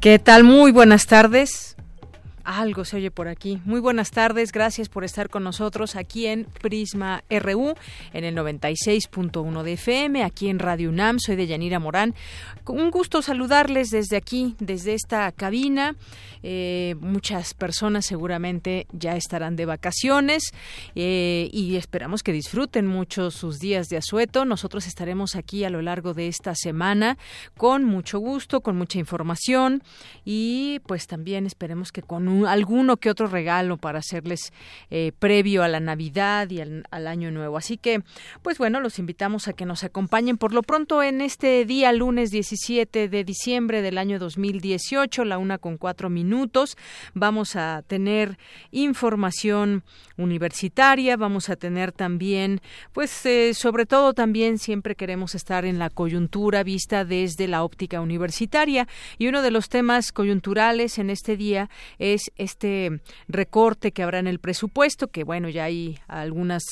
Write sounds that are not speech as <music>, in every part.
¿Qué tal? Muy buenas tardes. Algo se oye por aquí. Muy buenas tardes, gracias por estar con nosotros aquí en Prisma RU, en el 96.1 de FM, aquí en Radio UNAM. Soy de Yanira Morán. Un gusto saludarles desde aquí, desde esta cabina. Eh, muchas personas seguramente ya estarán de vacaciones eh, y esperamos que disfruten mucho sus días de asueto. Nosotros estaremos aquí a lo largo de esta semana con mucho gusto, con mucha información y pues también esperemos que con un alguno que otro regalo para hacerles eh, previo a la Navidad y al, Año Nuevo. Así que, pues bueno, los invitamos a que nos acompañen por lo pronto en este día, lunes 17 de diciembre del año 2018, la una con cuatro minutos. Vamos a tener información universitaria, vamos a tener también, pues eh, sobre todo también siempre queremos estar en la coyuntura vista desde la óptica universitaria. Y uno de los temas coyunturales en este día es este recorte que habrá en el presupuesto, que bueno, ya hay algunas,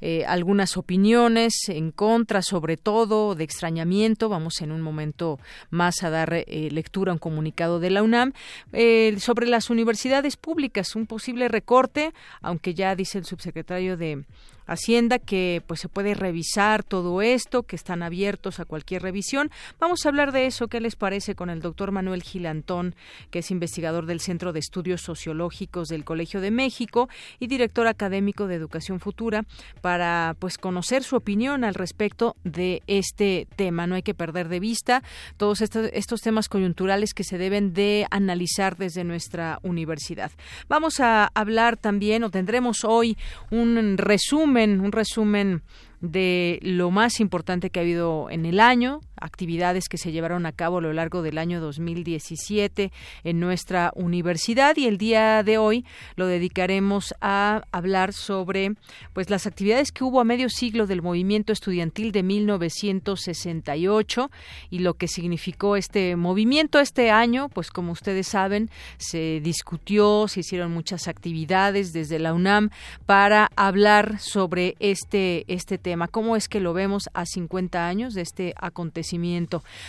eh, algunas opiniones en contra, sobre todo de extrañamiento. Vamos en un momento más a dar eh, lectura a un comunicado de la UNAM. Eh, sobre las universidades públicas, un posible recorte, aunque ya dice el subsecretario de Hacienda que pues se puede revisar todo esto, que están abiertos a cualquier revisión. Vamos a hablar de eso, ¿qué les parece con el doctor Manuel Gilantón, que es investigador del Centro de Estudios Sociológicos del Colegio de México y director académico de Educación Futura, para pues conocer su opinión al respecto de este tema. No hay que perder de vista todos estos, temas coyunturales que se deben de analizar desde nuestra universidad. Vamos a hablar también, o tendremos hoy un resumen un resumen de lo más importante que ha habido en el año, actividades que se llevaron a cabo a lo largo del año 2017 en nuestra universidad y el día de hoy lo dedicaremos a hablar sobre pues las actividades que hubo a medio siglo del movimiento estudiantil de 1968 y lo que significó este movimiento. Este año, pues como ustedes saben, se discutió, se hicieron muchas actividades desde la UNAM para hablar sobre este este tema, cómo es que lo vemos a 50 años de este acontecimiento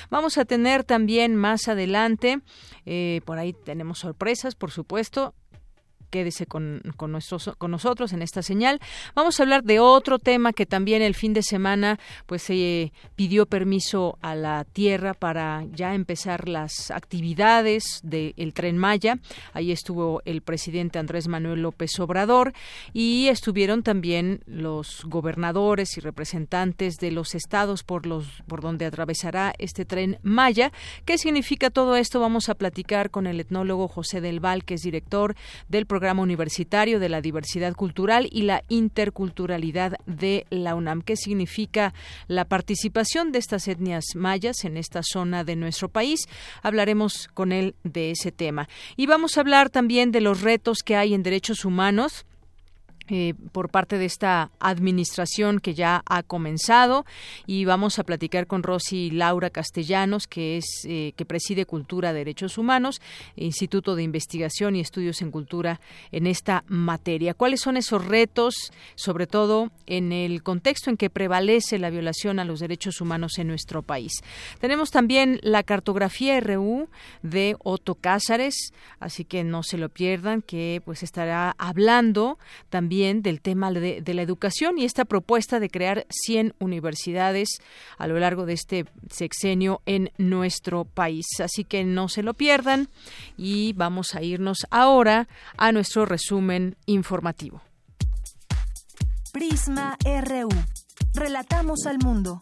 Vamos a tener también más adelante, eh, por ahí tenemos sorpresas, por supuesto, quédese con, con, nuestros, con nosotros en esta señal. Vamos a hablar de otro tema que también el fin de semana pues se pidió permiso a la tierra para ya empezar las actividades del tren Maya. Ahí estuvo el presidente Andrés Manuel López Obrador y estuvieron también los gobernadores y representantes de los estados por los por donde atravesará este tren Maya. ¿Qué significa todo esto? Vamos a platicar con el etnólogo José del Val, que es director del programa Programa Universitario de la Diversidad Cultural y la Interculturalidad de la UNAM. ¿Qué significa la participación de estas etnias mayas en esta zona de nuestro país? Hablaremos con él de ese tema. Y vamos a hablar también de los retos que hay en derechos humanos eh, por parte de esta administración que ya ha comenzado. Y vamos a platicar con Rosy Laura Castellanos que es eh, que preside Cultura Derechos Humanos Instituto de Investigación y Estudios en Cultura en esta materia. Cuáles son esos retos sobre todo en el contexto en que prevalece la violación a los derechos humanos en nuestro país tenemos también la cartografía RU de Otto Cázares así que no se lo pierdan que pues estará hablando también del tema de, la educación y esta propuesta de crear 100 universidades a lo largo de este sexenio en nuestro país. Así que no se lo pierdan y vamos a irnos ahora a nuestro resumen informativo. Prisma RU. Relatamos al mundo.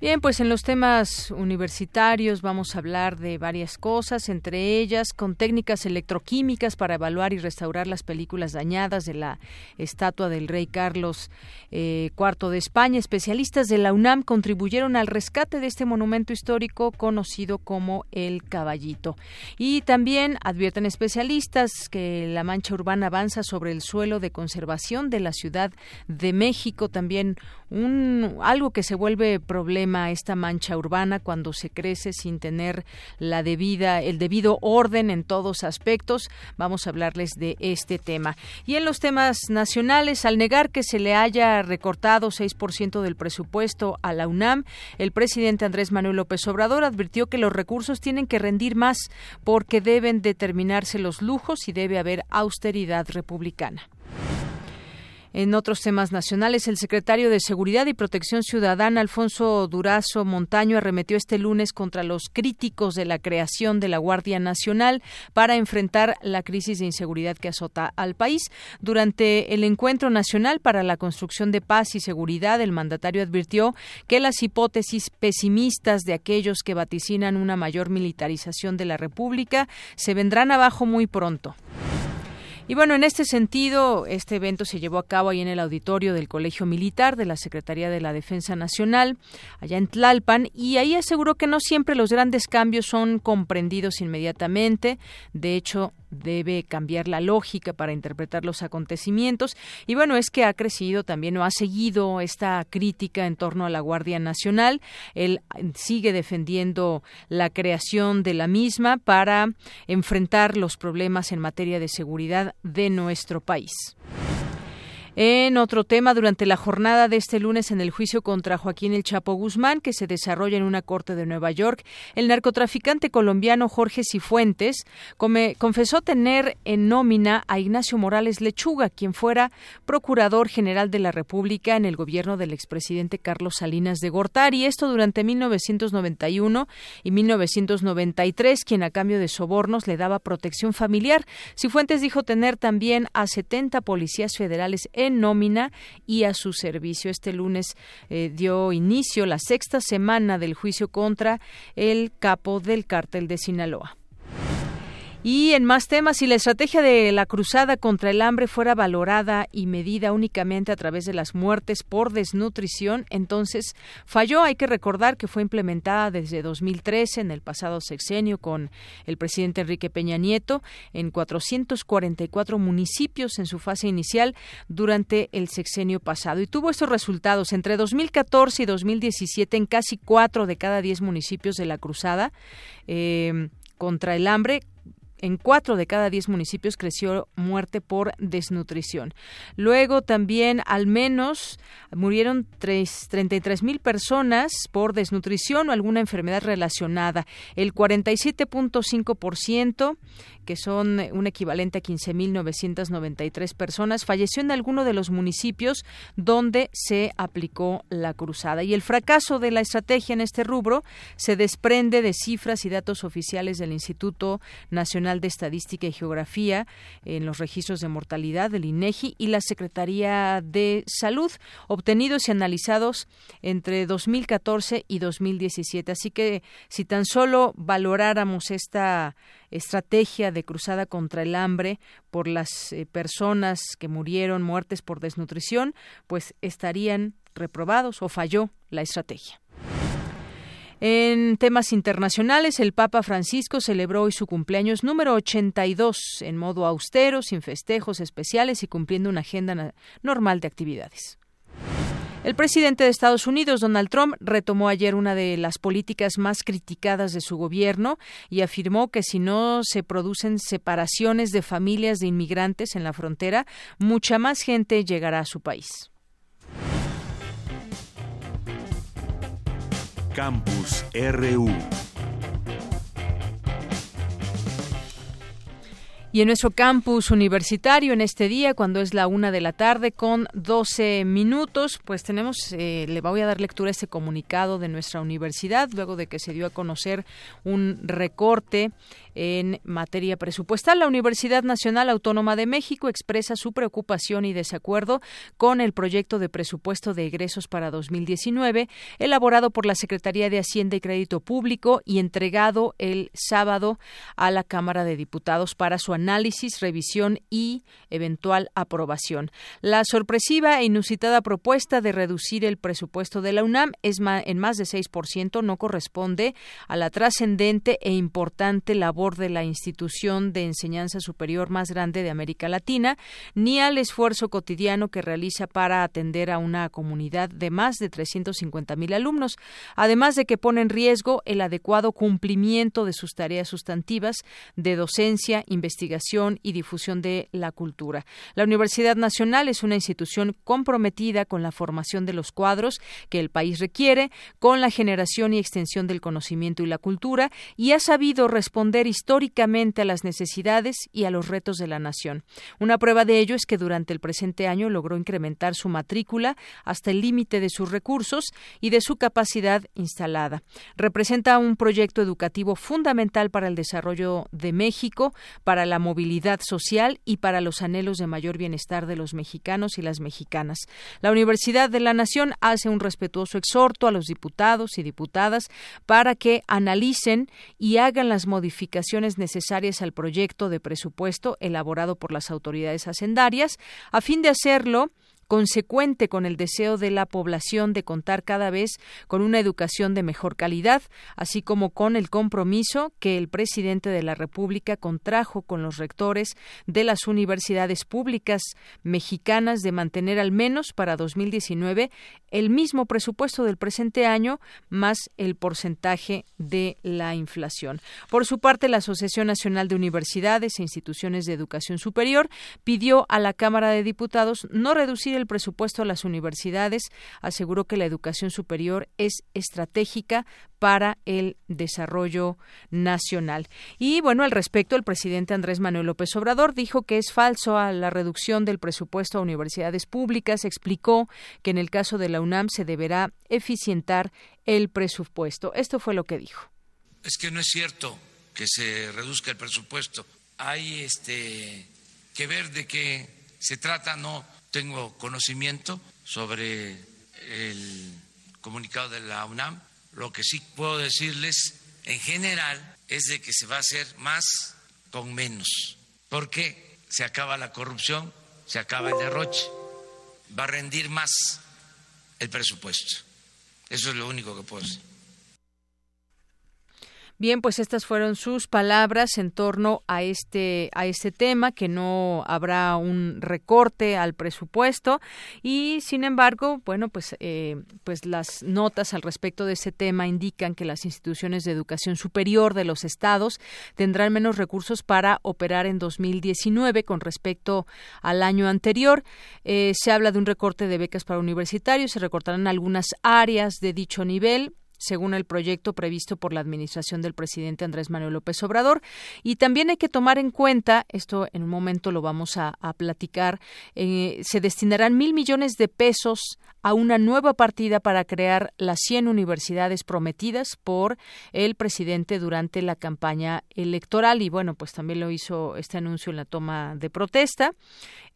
Bien, pues en los temas universitarios vamos a hablar de varias cosas, entre ellas con técnicas electroquímicas para evaluar y restaurar las películas dañadas de la estatua del rey Carlos eh, IV de España. Especialistas de la UNAM contribuyeron al rescate de este monumento histórico conocido como el Caballito. Y también advierten especialistas que la mancha urbana avanza sobre el suelo de conservación de la Ciudad de México, también un algo que se vuelve problema esta mancha urbana cuando se crece sin tener la debida el debido orden en todos aspectos. Vamos a hablarles de este tema. Y en los temas nacionales, al negar que se le haya recortado 6% del presupuesto a la UNAM, el presidente Andrés Manuel López Obrador advirtió que los recursos tienen que rendir más porque deben determinarse los lujos y debe haber austeridad republicana. En otros temas nacionales, el secretario de Seguridad y Protección Ciudadana, Alfonso Durazo Montaño, arremetió este lunes contra los críticos de la creación de la Guardia Nacional para enfrentar la crisis de inseguridad que azota al país. Durante el Encuentro Nacional para la Construcción de Paz y Seguridad, el mandatario advirtió que las hipótesis pesimistas de aquellos que vaticinan una mayor militarización de la República se vendrán abajo muy pronto. Y bueno, en este sentido, este evento se llevó a cabo ahí en el auditorio del Colegio Militar de la Secretaría de la Defensa Nacional, allá en Tlalpan, y ahí aseguró que no siempre los grandes cambios son comprendidos inmediatamente. De hecho, debe cambiar la lógica para interpretar los acontecimientos. Y bueno, es que ha crecido también o ha seguido esta crítica en torno a la Guardia Nacional. Él sigue defendiendo la creación de la misma para enfrentar los problemas en materia de seguridad de nuestro país. En otro tema, durante la jornada de este lunes en el juicio contra Joaquín El Chapo Guzmán, que se desarrolla en una corte de Nueva York, el narcotraficante colombiano Jorge Cifuentes confesó tener en nómina a Ignacio Morales Lechuga, quien fuera procurador general de la República en el gobierno del expresidente Carlos Salinas de Gortari. Esto durante 1991 y 1993, quien a cambio de sobornos le daba protección familiar. Cifuentes dijo tener también a 70 policías federales en nómina y a su servicio. Este lunes eh, dio inicio la sexta semana del juicio contra el capo del cártel de Sinaloa. Y en más temas, si la estrategia de la cruzada contra el hambre fuera valorada y medida únicamente a través de las muertes por desnutrición, entonces falló. Hay que recordar que fue implementada desde 2013 en el pasado sexenio con el presidente Enrique Peña Nieto en 444 municipios en su fase inicial durante el sexenio pasado. Y tuvo estos resultados entre 2014 y 2017 en casi cuatro de cada diez municipios de la cruzada. Eh, contra el hambre en cuatro de cada diez municipios creció muerte por desnutrición. Luego también al menos murieron 33 mil personas por desnutrición o alguna enfermedad relacionada. El 47.5%, que son un equivalente a 15.993 personas, falleció en alguno de los municipios donde se aplicó la cruzada. Y el fracaso de la estrategia en este rubro se desprende de cifras y datos oficiales del Instituto Nacional de Estadística y Geografía en los registros de mortalidad del INEGI y la Secretaría de Salud, obtenidos y analizados entre 2014 y 2017. Así que si tan solo valoráramos esta estrategia de cruzada contra el hambre por las eh, personas que murieron muertes por desnutrición, pues estarían reprobados o falló la estrategia. En temas internacionales, el Papa Francisco celebró hoy su cumpleaños número 82 en modo austero, sin festejos especiales y cumpliendo una agenda normal de actividades. El presidente de Estados Unidos, Donald Trump, retomó ayer una de las políticas más criticadas de su gobierno y afirmó que si no se producen separaciones de familias de inmigrantes en la frontera, mucha más gente llegará a su país. Campus RU. Y en nuestro campus universitario en este día, cuando es la una de la tarde con 12 minutos, pues tenemos, eh, le voy a dar lectura a este comunicado de nuestra universidad, luego de que se dio a conocer un recorte en materia presupuestal. La Universidad Nacional Autónoma de México expresa su preocupación y desacuerdo con el proyecto de presupuesto de egresos para 2019, elaborado por la Secretaría de Hacienda y Crédito Público y entregado el sábado a la Cámara de Diputados para su análisis, revisión y eventual aprobación. La sorpresiva e inusitada propuesta de reducir el presupuesto de la UNAM es en más de 6% no corresponde a la trascendente e importante labor de la institución de enseñanza superior más grande de América Latina, ni al esfuerzo cotidiano que realiza para atender a una comunidad de más de 350 mil alumnos, además de que pone en riesgo el adecuado cumplimiento de sus tareas sustantivas de docencia, investigación y difusión de la cultura. La Universidad Nacional es una institución comprometida con la formación de los cuadros que el país requiere, con la generación y extensión del conocimiento y la cultura, y ha sabido responder históricamente a las necesidades y a los retos de la nación. Una prueba de ello es que durante el presente año logró incrementar su matrícula hasta el límite de sus recursos y de su capacidad instalada. Representa un proyecto educativo fundamental para el desarrollo de México, para la movilidad social y para los anhelos de mayor bienestar de los mexicanos y las mexicanas. La Universidad de la Nación hace un respetuoso exhorto a los diputados y diputadas para que analicen y hagan las modificaciones necesarias al proyecto de presupuesto elaborado por las autoridades hacendarias, a fin de hacerlo consecuente con el deseo de la población de contar cada vez con una educación de mejor calidad, así como con el compromiso que el presidente de la República contrajo con los rectores de las universidades públicas mexicanas de mantener al menos para 2019 el mismo presupuesto del presente año más el porcentaje de la inflación. Por su parte, la Asociación Nacional de Universidades e Instituciones de Educación Superior pidió a la Cámara de Diputados no reducir el presupuesto a las universidades, aseguró que la educación superior es estratégica para el desarrollo nacional. Y bueno, al respecto, el presidente Andrés Manuel López Obrador dijo que es falso a la reducción del presupuesto a universidades públicas. Explicó que en el caso de la UNAM se deberá eficientar el presupuesto. Esto fue lo que dijo. Es que no es cierto que se reduzca el presupuesto. Hay este que ver de qué se trata, no tengo conocimiento sobre el comunicado de la UNAM. Lo que sí puedo decirles en general es de que se va a hacer más con menos, porque se acaba la corrupción, se acaba el derroche, va a rendir más el presupuesto. Eso es lo único que puedo decir. Bien, pues estas fueron sus palabras en torno a este a este tema que no habrá un recorte al presupuesto y sin embargo, bueno, pues eh, pues las notas al respecto de ese tema indican que las instituciones de educación superior de los estados tendrán menos recursos para operar en 2019 con respecto al año anterior. Eh, se habla de un recorte de becas para universitarios, se recortarán algunas áreas de dicho nivel según el proyecto previsto por la administración del presidente Andrés Manuel López Obrador. Y también hay que tomar en cuenta, esto en un momento lo vamos a, platicar, eh, se destinarán mil millones de pesos a una nueva partida para crear las 100 universidades prometidas por el presidente durante la campaña electoral. Y bueno, pues también lo hizo este anuncio en la toma de protesta.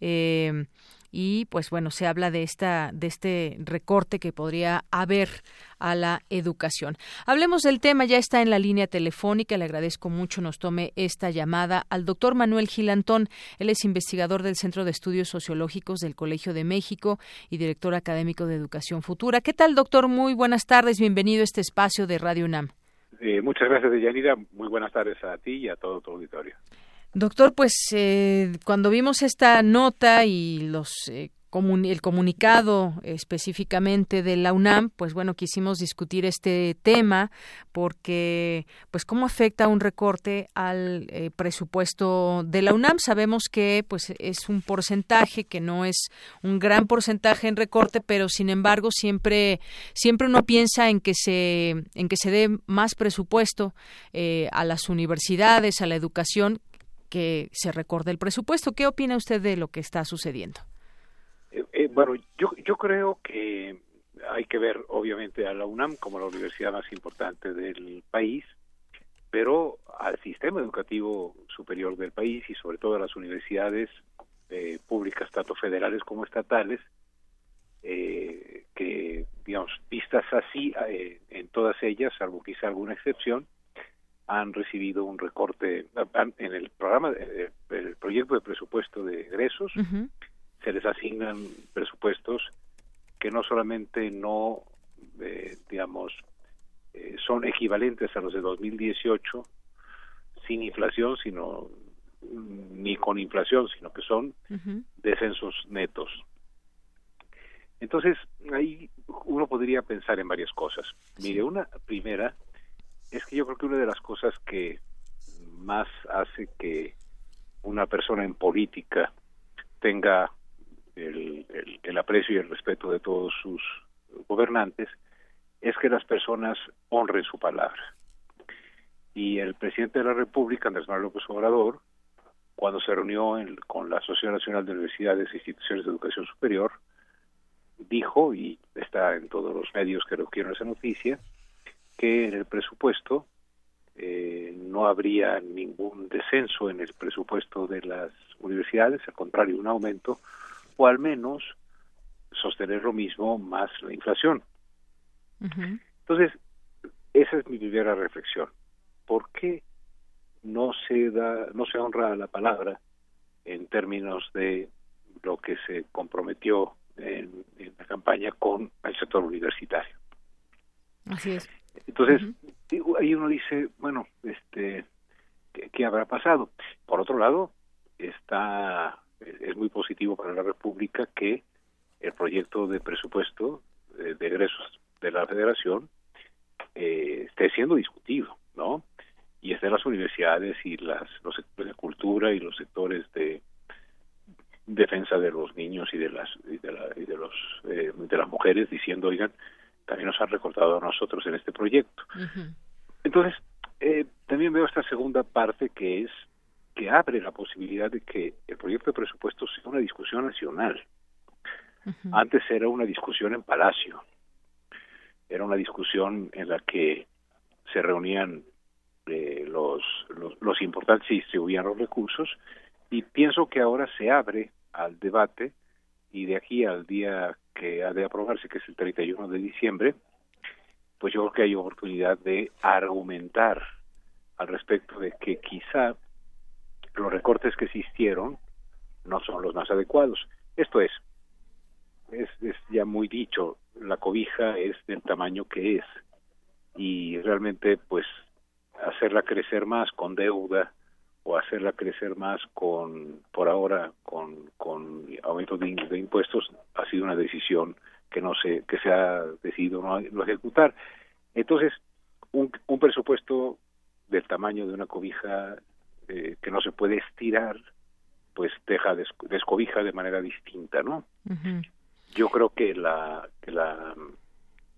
Eh, y pues bueno se habla de esta de este recorte que podría haber a la educación. Hablemos del tema, ya está en la línea telefónica, le agradezco mucho nos tome esta llamada al doctor Manuel Gilantón, él es investigador del Centro de Estudios Sociológicos del Colegio de México y director académico de Educación Futura. ¿Qué tal, doctor? Muy buenas tardes, bienvenido a este espacio de Radio UNAM. Eh, muchas gracias, Deyanira. Muy buenas tardes a ti y a todo tu auditorio. Doctor, pues eh, cuando vimos esta nota y los eh, el comunicado específicamente de la UNAM, pues bueno, quisimos discutir este tema porque, pues, cómo afecta un recorte al eh, presupuesto de la UNAM. Sabemos que, pues, es un porcentaje que no es un gran porcentaje en recorte, pero sin embargo siempre, siempre uno piensa en que se, en que se dé más presupuesto a las universidades, a la educación que se recorde el presupuesto. ¿Qué opina usted de lo que está sucediendo? Eh, eh, bueno, yo, yo creo que hay que ver obviamente a la UNAM como la universidad más importante del país, pero al sistema educativo superior del país y sobre todo a las universidades eh, públicas, tanto federales como estatales, eh, que, digamos, vistas así, eh, en todas ellas, salvo quizá alguna excepción, han recibido un recorte en el programa, el proyecto de presupuesto de egresos, se les asignan presupuestos que no solamente no, eh, digamos, eh, son equivalentes a los de 2018 sin inflación, sino ni con inflación, sino que son descensos netos. Entonces, ahí uno podría pensar en varias cosas. Mire, una primera es que yo creo que una de las cosas que más hace que una persona en política tenga el, aprecio y el respeto de todos sus gobernantes es que las personas honren su palabra. Y el presidente de la República, Andrés Manuel López Obrador, cuando se reunió con la Asociación Nacional de Universidades e Instituciones de Educación Superior, dijo, y está en todos los medios que requieren esa noticia, que en el presupuesto eh, no habría ningún descenso en el presupuesto de las universidades, al contrario, un aumento, o al menos sostener lo mismo más la inflación. Entonces, esa es mi primera reflexión. ¿Por qué no se da, no se honra la palabra en términos de lo que se comprometió en, la campaña con el sector universitario? Así es. Entonces, ahí uno dice, bueno, este, ¿qué, habrá pasado? Por otro lado, está es muy positivo para la República que el proyecto de presupuesto de, egresos de la Federación eh, esté siendo discutido, ¿no? Y esté las universidades y las los sectores de cultura y los sectores de defensa de los niños y de las y de, la, y de los eh, de las mujeres diciendo oigan también nos han recordado a nosotros en este proyecto. Entonces eh, también veo esta segunda parte que es que abre la posibilidad de que el proyecto de presupuesto sea una discusión nacional. Antes era una discusión en Palacio, era una discusión en la que se reunían eh, los, los, importantes y distribuían los recursos y pienso que ahora se abre al debate y de aquí al día que ha de aprobarse, que es el 31 de diciembre, pues yo creo que hay oportunidad de argumentar al respecto de que quizá los recortes que existieron no son los más adecuados. Esto es, es, ya muy dicho, la cobija es del tamaño que es y realmente pues hacerla crecer más con deuda o hacerla crecer más con por ahora con, con aumento de, impuestos ha sido una decisión que no se que se ha decidido no, no ejecutar entonces un, un presupuesto del tamaño de una cobija eh, que no se puede estirar, pues deja descobija de manera distinta, ¿no? Yo creo que la, que la,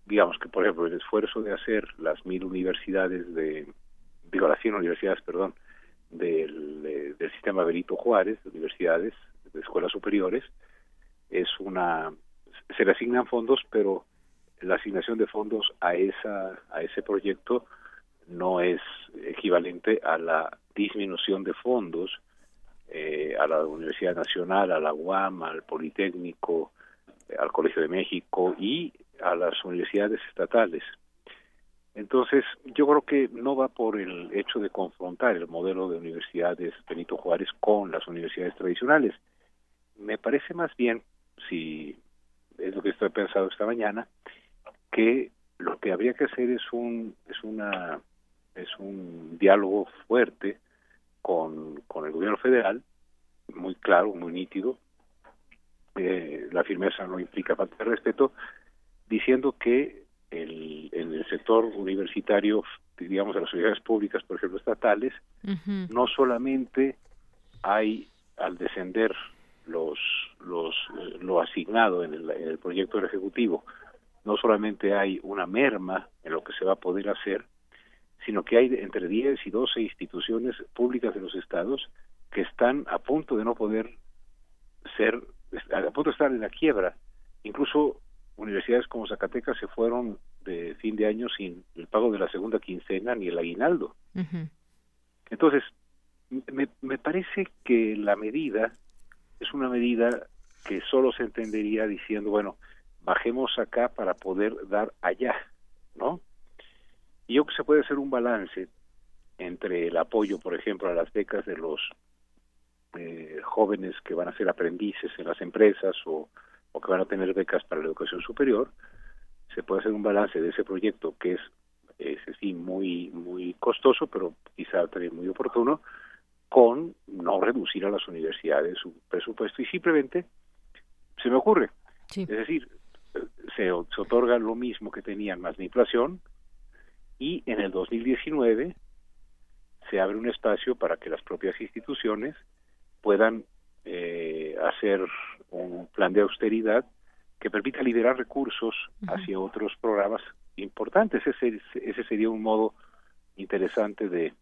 digamos que por ejemplo el esfuerzo de hacer las mil universidades de, digo las cien universidades, perdón, del, del sistema Benito Juárez, de universidades, de escuelas superiores, es una, se le asignan fondos, pero la asignación de fondos a esa, a ese proyecto no es equivalente a la disminución de fondos eh, a la Universidad Nacional, a la UAM, al Politécnico, eh, al Colegio de México y a las universidades estatales. Entonces, yo creo que no va por el hecho de confrontar el modelo de universidades Benito Juárez con las universidades tradicionales. Me parece más bien, si es lo que estoy pensando esta mañana, que lo que habría que hacer es un es una es un diálogo fuerte con, con el gobierno federal, muy claro, muy nítido. Eh, la firmeza no implica falta de respeto, diciendo que el, en el sector universitario, digamos, de las sociedades públicas, por ejemplo, estatales, no solamente hay al descender los, los, lo asignado en el, en el proyecto del Ejecutivo, no solamente hay una merma en lo que se va a poder hacer, sino que hay entre 10 y 12 instituciones públicas de los estados que están a punto de no poder ser, a punto de estar en la quiebra. Incluso universidades como Zacatecas se fueron de fin de año sin el pago de la segunda quincena ni el aguinaldo. Entonces, me, me parece que la medida es una medida que solo se entendería diciendo, bueno, bajemos acá para poder dar allá, ¿no? Y yo creo que se puede hacer un balance entre el apoyo, por ejemplo, a las becas de los eh, jóvenes que van a ser aprendices en las empresas o, o que van a tener becas para la educación superior, se puede hacer un balance de ese proyecto que es ese sí muy muy costoso pero quizá también muy oportuno con no reducir a las universidades su presupuesto. Y simplemente se me ocurre. Es decir se, se otorga lo mismo que tenían más la inflación y en el 2019 se abre un espacio para que las propias instituciones puedan eh, hacer un plan de austeridad que permita liberar recursos hacia otros programas importantes. Ese, ese sería un modo interesante de,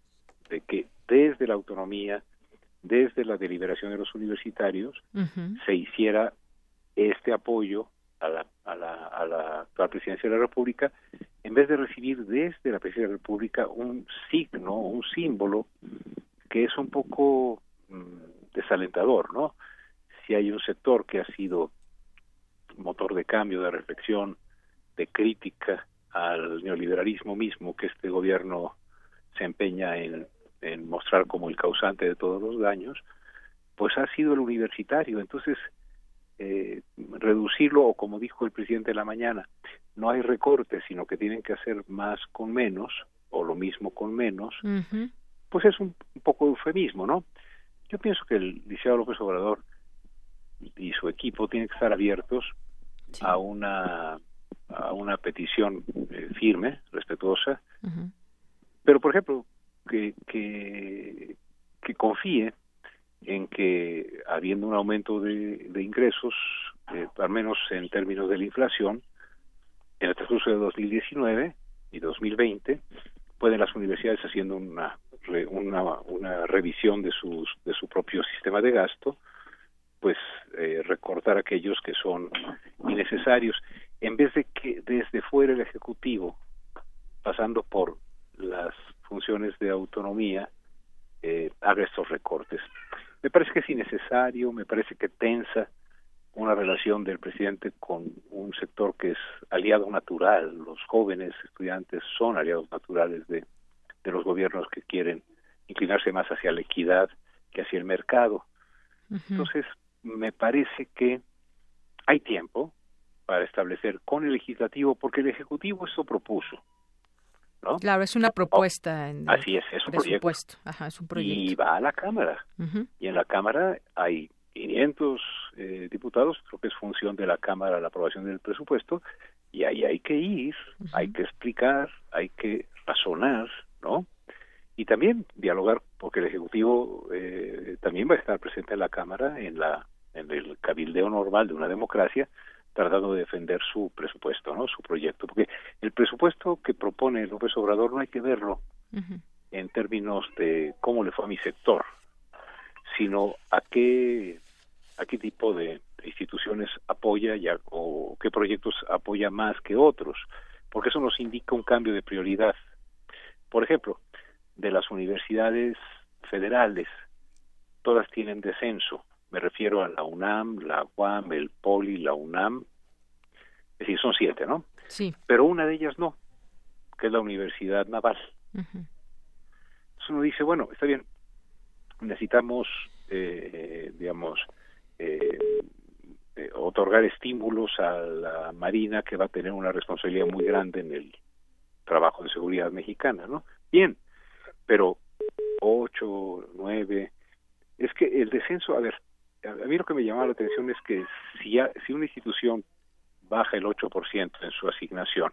de que desde la autonomía, desde la deliberación de los universitarios, se hiciera este apoyo a la, a la, a la actual presidencia de la República, en vez de recibir desde la presidencia de la República un signo, un símbolo que es un poco mm, desalentador, ¿no? Si hay un sector que ha sido motor de cambio, de reflexión, de crítica al neoliberalismo mismo que este gobierno se empeña en, en mostrar como el causante de todos los daños, pues ha sido el universitario. Entonces, eh, reducirlo o como dijo el presidente de la mañana, no hay recortes, sino que tienen que hacer más con menos o lo mismo con menos, pues es un, poco eufemismo, ¿no? Yo pienso que el liceo López Obrador y su equipo tienen que estar abiertos a una a una petición eh, firme, respetuosa, pero por ejemplo que, que que confíe en que habiendo un aumento de, ingresos, eh, al menos en términos de la inflación, en el transcurso de 2019 y 2020, pueden las universidades haciendo una, una, una revisión de, sus, de su propio sistema de gasto, pues eh, recortar aquellos que son innecesarios, en vez de que desde fuera el Ejecutivo, pasando por las funciones de autonomía, eh, haga estos recortes. Me parece que es innecesario, me parece que tensa una relación del presidente con un sector que es aliado natural. Los jóvenes estudiantes son aliados naturales de, de los gobiernos que quieren inclinarse más hacia la equidad que hacia el mercado. Entonces, me parece que hay tiempo para establecer con el legislativo, porque el ejecutivo eso propuso. Claro, es una propuesta. En, así es, es un, proyecto. Ajá, es un proyecto. Y va a la Cámara. Y en la Cámara hay 500 eh, diputados, creo que es función de la Cámara la aprobación del presupuesto, y ahí hay que ir, hay que explicar, hay que razonar, ¿no? Y también dialogar, porque el Ejecutivo eh, también va a estar presente en la Cámara, en, la, en el cabildeo normal de una democracia, tratando de defender su presupuesto, ¿no? Su proyecto, porque el presupuesto que propone López Obrador no hay que verlo en términos de cómo le fue a mi sector, sino a qué a qué tipo de instituciones apoya ya, o qué proyectos apoya más que otros, porque eso nos indica un cambio de prioridad. Por ejemplo, de las universidades federales, todas tienen descenso, me refiero a la UNAM, la UAM, el POLI, la UNAM. Es decir, son siete, ¿no? Sí. Pero una de ellas no, que es la Universidad Naval. Entonces uno dice, bueno, está bien, necesitamos, eh, digamos, eh, eh, otorgar estímulos a la Marina que va a tener una responsabilidad muy grande en el trabajo de seguridad mexicana, ¿no? Bien, pero ocho, nueve, es que el descenso, a ver, a mí lo que me llamaba la atención es que si, si una institución baja el 8% en su asignación,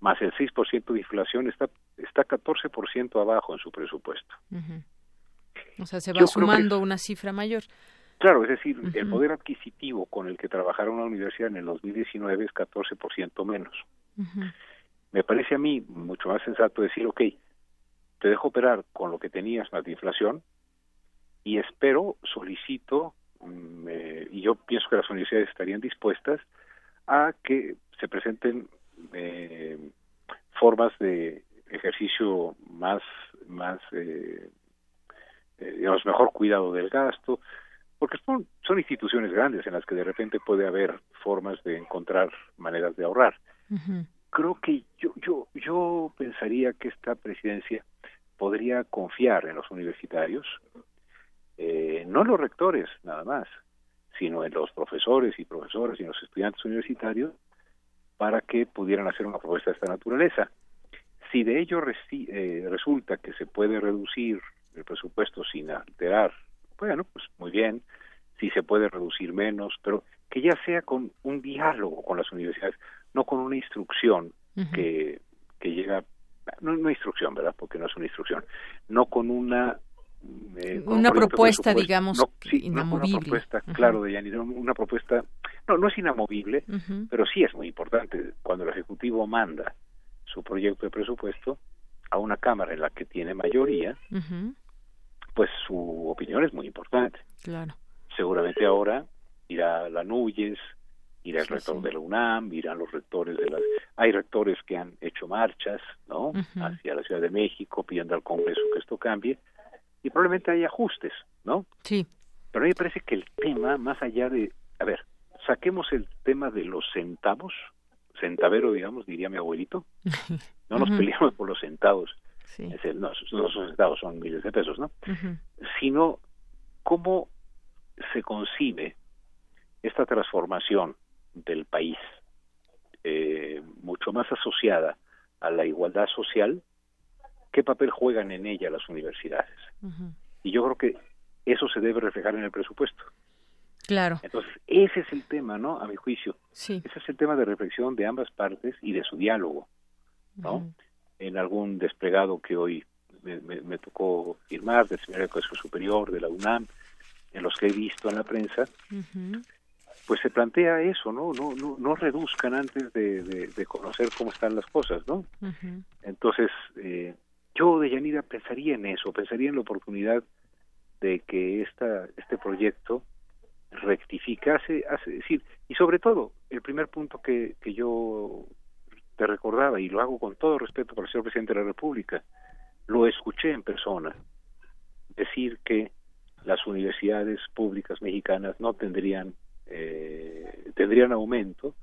más el 6% de inflación, está, está 14% abajo en su presupuesto. O sea, se va sumando una cifra mayor. Claro, es decir, el poder adquisitivo con el que trabajara una universidad en el 2019 es 14% menos. Me parece a mí mucho más sensato decir, ok, te dejo operar con lo que tenías más de inflación, y espero, solicito, eh, y yo pienso que las universidades estarían dispuestas a que se presenten eh, formas de ejercicio más, más eh, eh, digamos, mejor cuidado del gasto, porque son, son instituciones grandes en las que de repente puede haber formas de encontrar maneras de ahorrar. Creo que yo, yo, yo pensaría que esta presidencia podría confiar en los universitarios, eh, no en los rectores nada más, sino en los profesores y profesoras y en los estudiantes universitarios, para que pudieran hacer una propuesta de esta naturaleza. Si de ello eh, resulta que se puede reducir el presupuesto sin alterar, bueno, pues muy bien, si se puede reducir menos, pero que ya sea con un diálogo con las universidades, no con una instrucción que, que llega, no una instrucción, ¿verdad? Porque no es una instrucción, no con una eh, una propuesta, digamos, inamovible. una propuesta, claro, de Yanni, una propuesta, no, no es inamovible, pero sí es muy importante cuando el Ejecutivo manda su proyecto de presupuesto a una Cámara en la que tiene mayoría, pues su opinión es muy importante. Claro. Seguramente ahora irá la Núñez, irá el rector de la UNAM, irán los rectores de las... Hay rectores que han hecho marchas, ¿no? Hacia la Ciudad de México pidiendo al Congreso que esto cambie y probablemente hay ajustes, ¿no? Sí. Pero a mí me parece que el tema, más allá de... A ver, saquemos el tema de los centavos, centavero, digamos, diría mi abuelito. <laughs> No nos peleamos por los centavos. Es el, no, los centavos son miles de pesos, ¿no? Sino cómo se concibe esta transformación del país, eh, mucho más asociada a la igualdad social, qué papel juegan en ella las universidades. Y yo creo que eso se debe reflejar en el presupuesto. Claro. Entonces, ese es el tema, ¿no? A mi juicio. Sí. Ese es el tema de reflexión de ambas partes y de su diálogo, ¿no? En algún desplegado que hoy me, tocó firmar del Seminario de Educación Superior, de la UNAM, en los que he visto en la prensa, pues se plantea eso, ¿no? No, no, no reduzcan antes de, conocer cómo están las cosas, ¿no? Entonces, eh, yo de Yanira pensaría en eso, pensaría en la oportunidad de que esta, este proyecto rectificase, hace, decir, y sobre todo, el primer punto que, que yo te recordaba, y lo hago con todo respeto para el señor presidente de la República, lo escuché en persona, decir que las universidades públicas mexicanas no tendrían eh, tendrían aumento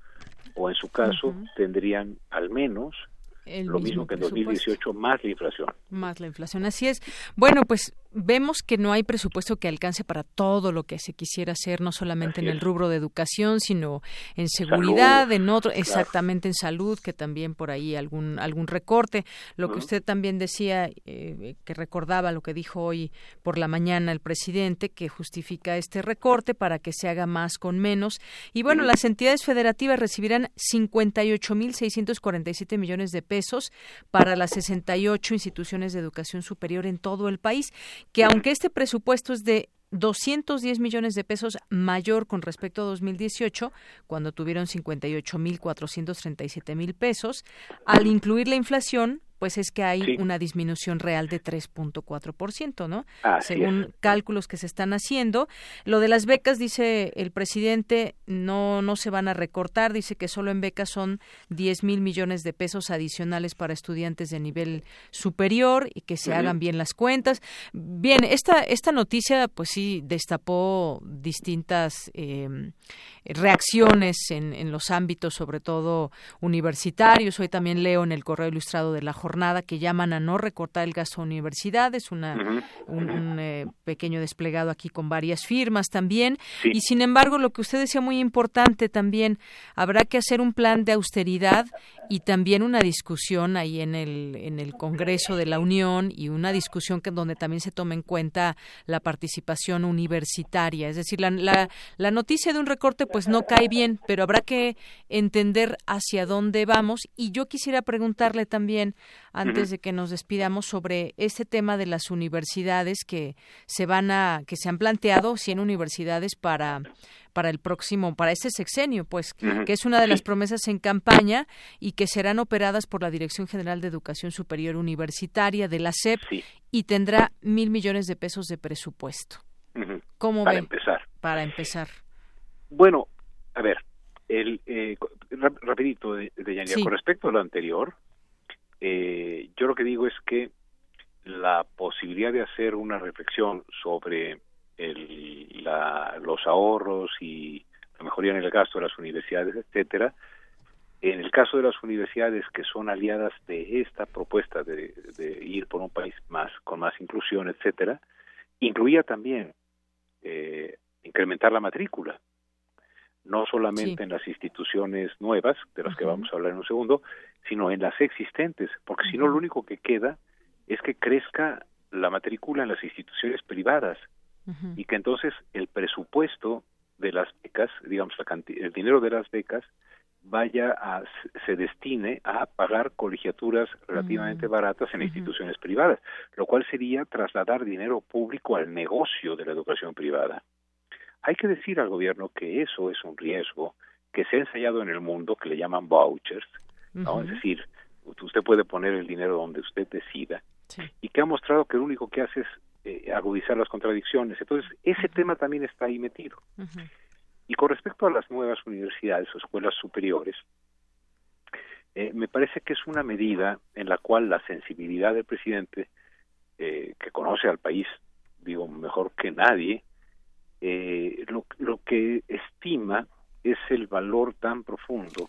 o en su caso tendrían al menos lo mismo, que en 2018 más la inflación. Más la inflación, así es. Bueno, pues vemos que no hay presupuesto que alcance para todo lo que se quisiera hacer, no solamente en el rubro de educación, sino en seguridad, en otro, exactamente en salud, que también por ahí algún algún recorte. Lo que usted también decía, eh, que recordaba lo que dijo hoy por la mañana el presidente, que justifica este recorte para que se haga más con menos. Y bueno, las entidades federativas recibirán 58.647 millones de pesos para las 68 instituciones de educación superior en todo el país que aunque este presupuesto es de 210 millones de pesos mayor con respecto a 2018, cuando tuvieron 58.437 mil pesos, al incluir la inflación, pues es que hay una disminución real de 3.4%, ¿no? Según cálculos que se están haciendo. Lo de las becas, dice el presidente, no, no se van a recortar, dice que solo en becas son 10 mil millones de pesos adicionales para estudiantes de nivel superior y que se hagan bien las cuentas. Bien, esta, esta noticia, pues sí, destapó distintas eh, reacciones en, en los ámbitos, sobre todo universitarios. Hoy también leo en el correo ilustrado de la jornada jornada que llaman a no recortar el gasto de universidades, una, un, eh, pequeño desplegado aquí con varias firmas también. Y sin embargo, lo que usted decía muy importante también, habrá que hacer un plan de austeridad y también una discusión ahí en el, en el Congreso de la Unión y una discusión que, donde también se tome en cuenta la participación universitaria. Es decir, la, la, la noticia de un recorte pues no cae bien, pero habrá que entender hacia dónde vamos. Y yo quisiera preguntarle también antes de que nos despidamos sobre este tema de las universidades que se van a que se han planteado 100 universidades para para el próximo, para este sexenio, pues, que es una de las promesas en campaña y que serán operadas por la Dirección General de Educación Superior Universitaria de la SEP y tendrá mil millones de pesos de presupuesto. ¿Cómo para empezar. Para empezar. Bueno, a ver, el, eh, rapidito de, de con respecto a lo anterior, eh, yo lo que digo es que la posibilidad de hacer una reflexión sobre el, los ahorros y la mejoría en el gasto de las universidades, etcétera, en el caso de las universidades que son aliadas de esta propuesta de, ir por un país más con más inclusión, etcétera, incluía también eh, incrementar la matrícula, no solamente en las instituciones nuevas, de las que vamos a hablar en un segundo, sino en las existentes, porque si no lo único que queda es que crezca la matrícula en las instituciones privadas y que entonces el presupuesto de las becas, digamos, la el dinero de las becas, vaya a se destine a pagar colegiaturas relativamente mm. baratas en instituciones privadas, lo cual sería trasladar dinero público al negocio de la educación privada. Hay que decir al gobierno que eso es un riesgo que se ha ensayado en el mundo, que le llaman vouchers, ¿no? es decir, usted puede poner el dinero donde usted decida, y que ha mostrado que lo único que hace es eh, agudizar las contradicciones. Entonces, ese tema también está ahí metido. Y con respecto a las nuevas universidades o escuelas superiores, eh, me parece que es una medida en la cual la sensibilidad del presidente, eh, que conoce al país, digo, mejor que nadie, eh, lo, lo que estima es el valor tan profundo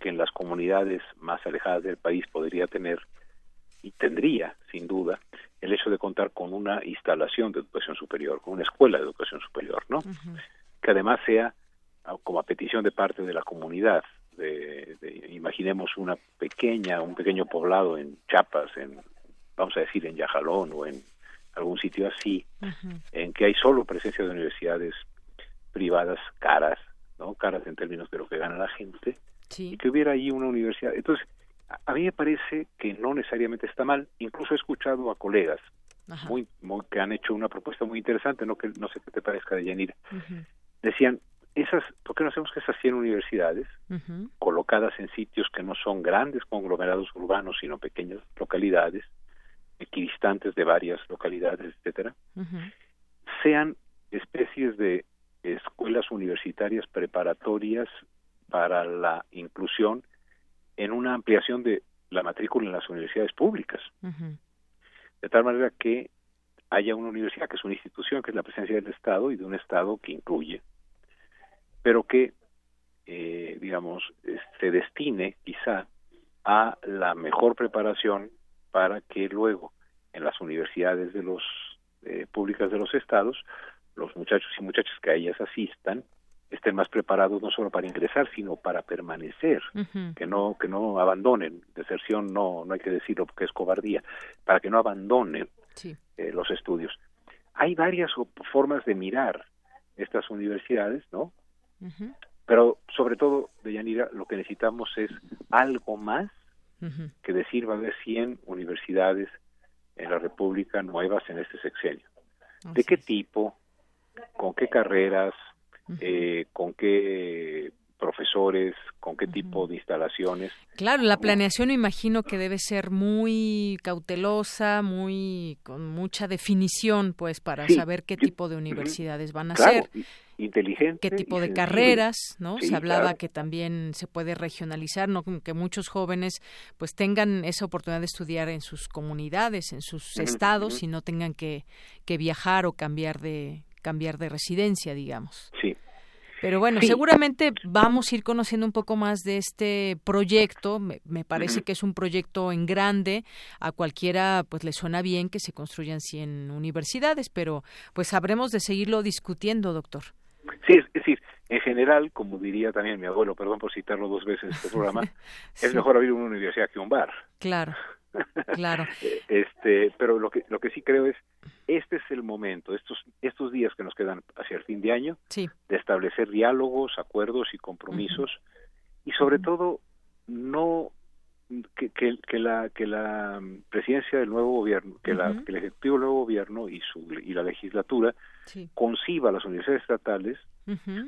que en las comunidades más alejadas del país podría tener y tendría, sin duda, el hecho de contar con una instalación de educación superior, con una escuela de educación superior, ¿no? que además sea ah, como a petición de parte de la comunidad. De, imaginemos una pequeña, un pequeño poblado en Chiapas, en, vamos a decir, en Yajalón o en algún sitio así, en que hay solo presencia de universidades privadas caras, ¿no? Caras en términos de lo que gana la gente, y que hubiera ahí una universidad. Entonces, a, mí me parece que no necesariamente está mal. Incluso he escuchado a colegas muy, muy, que han hecho una propuesta muy interesante, no que no sé qué te parezca de Yanira, decían, esas, ¿por qué no hacemos que esas 100 universidades, colocadas en sitios que no son grandes conglomerados urbanos, sino pequeñas localidades, equidistantes de varias localidades, etcétera, sean especies de escuelas universitarias preparatorias para la inclusión en una ampliación de la matrícula en las universidades públicas. De tal manera que haya una universidad que es una institución, que es la presencia del Estado y de un Estado que incluye pero que, eh, digamos, se destine quizá a la mejor preparación para que luego en las universidades de los eh, públicas de los estados los muchachos y muchachas que a ellas asistan estén más preparados no solo para ingresar sino para permanecer. Que no que no abandonen. Deserción no no hay que decirlo porque es cobardía. Para que no abandonen eh, los estudios. Hay varias formas de mirar estas universidades no pero sobre todo, Deyanira, lo que necesitamos es algo más que decir va a haber 100 universidades en la República nuevas en este sexenio. ¿De qué tipo? ¿Con qué carreras? Eh, ¿Con qué profesores, con qué tipo de instalaciones. Claro, la planeación imagino que debe ser muy cautelosa, muy con mucha definición, pues, para saber qué tipo de universidades van a ser. Inteligente. Qué tipo de carreras, ¿no? se hablaba que también se puede regionalizar, ¿no? Que muchos jóvenes pues tengan esa oportunidad de estudiar en sus comunidades, en sus estados y no tengan que, que viajar o cambiar de cambiar de residencia, digamos. Sí, pero bueno, seguramente vamos a ir conociendo un poco más de este proyecto. Me, parece que es un proyecto en grande. A cualquiera pues le suena bien que se construyan 100 universidades, pero pues sabremos de seguirlo discutiendo, doctor. Sí, en general, como diría también mi abuelo, perdón por citarlo dos veces en este <laughs> programa, es mejor abrir una universidad que un bar. Claro. Claro. <laughs> este, pero lo que lo que sí creo es este es el momento, estos estos días que nos quedan hacia el fin de año, de establecer diálogos, acuerdos y compromisos y sobre todo no que, que, la que la presidencia del nuevo gobierno, que, la, que el ejecutivo del nuevo gobierno y su y la legislatura conciba las universidades estatales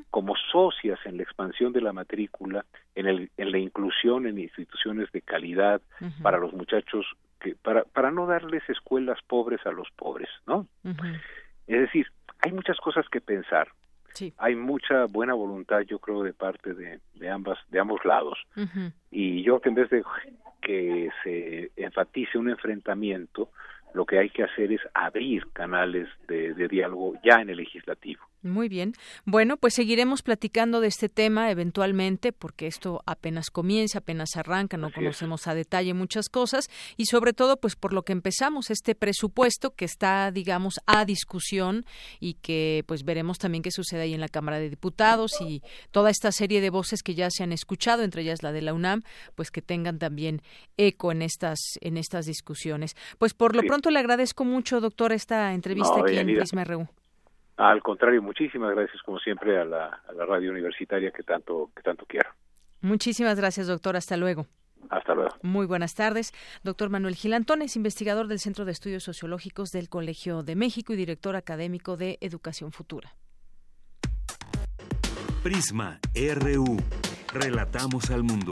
como socias en la expansión de la matrícula, en, el, en la inclusión en instituciones de calidad para los muchachos, que para, para no darles escuelas pobres a los pobres, ¿no? Es decir, hay muchas cosas que pensar. Hay mucha buena voluntad, yo creo, de parte de, de ambas, de ambos lados. Y yo que en vez de que se enfatice un enfrentamiento, lo que hay que hacer es abrir canales de, diálogo ya en el legislativo. Muy bien. Bueno, pues seguiremos platicando de este tema eventualmente, porque esto apenas comienza, apenas arranca, no conocemos a detalle muchas cosas y sobre todo, pues por lo que empezamos, este presupuesto que está, digamos, a discusión y que pues veremos también qué sucede ahí en la Cámara de Diputados y toda esta serie de voces que ya se han escuchado, entre ellas la de la UNAM, pues que tengan también eco en estas, en estas discusiones. Pues por lo pronto le agradezco mucho, doctor, esta entrevista aquí en Prisma RU. Al contrario, muchísimas gracias como siempre a la, radio universitaria que tanto, que tanto quiero. Muchísimas gracias, doctor. Hasta luego. Hasta luego. Muy buenas tardes. Doctor Manuel Gilantones, investigador del Centro de Estudios Sociológicos del Colegio de México y director académico de Educación Futura. Prisma RU. Relatamos al mundo.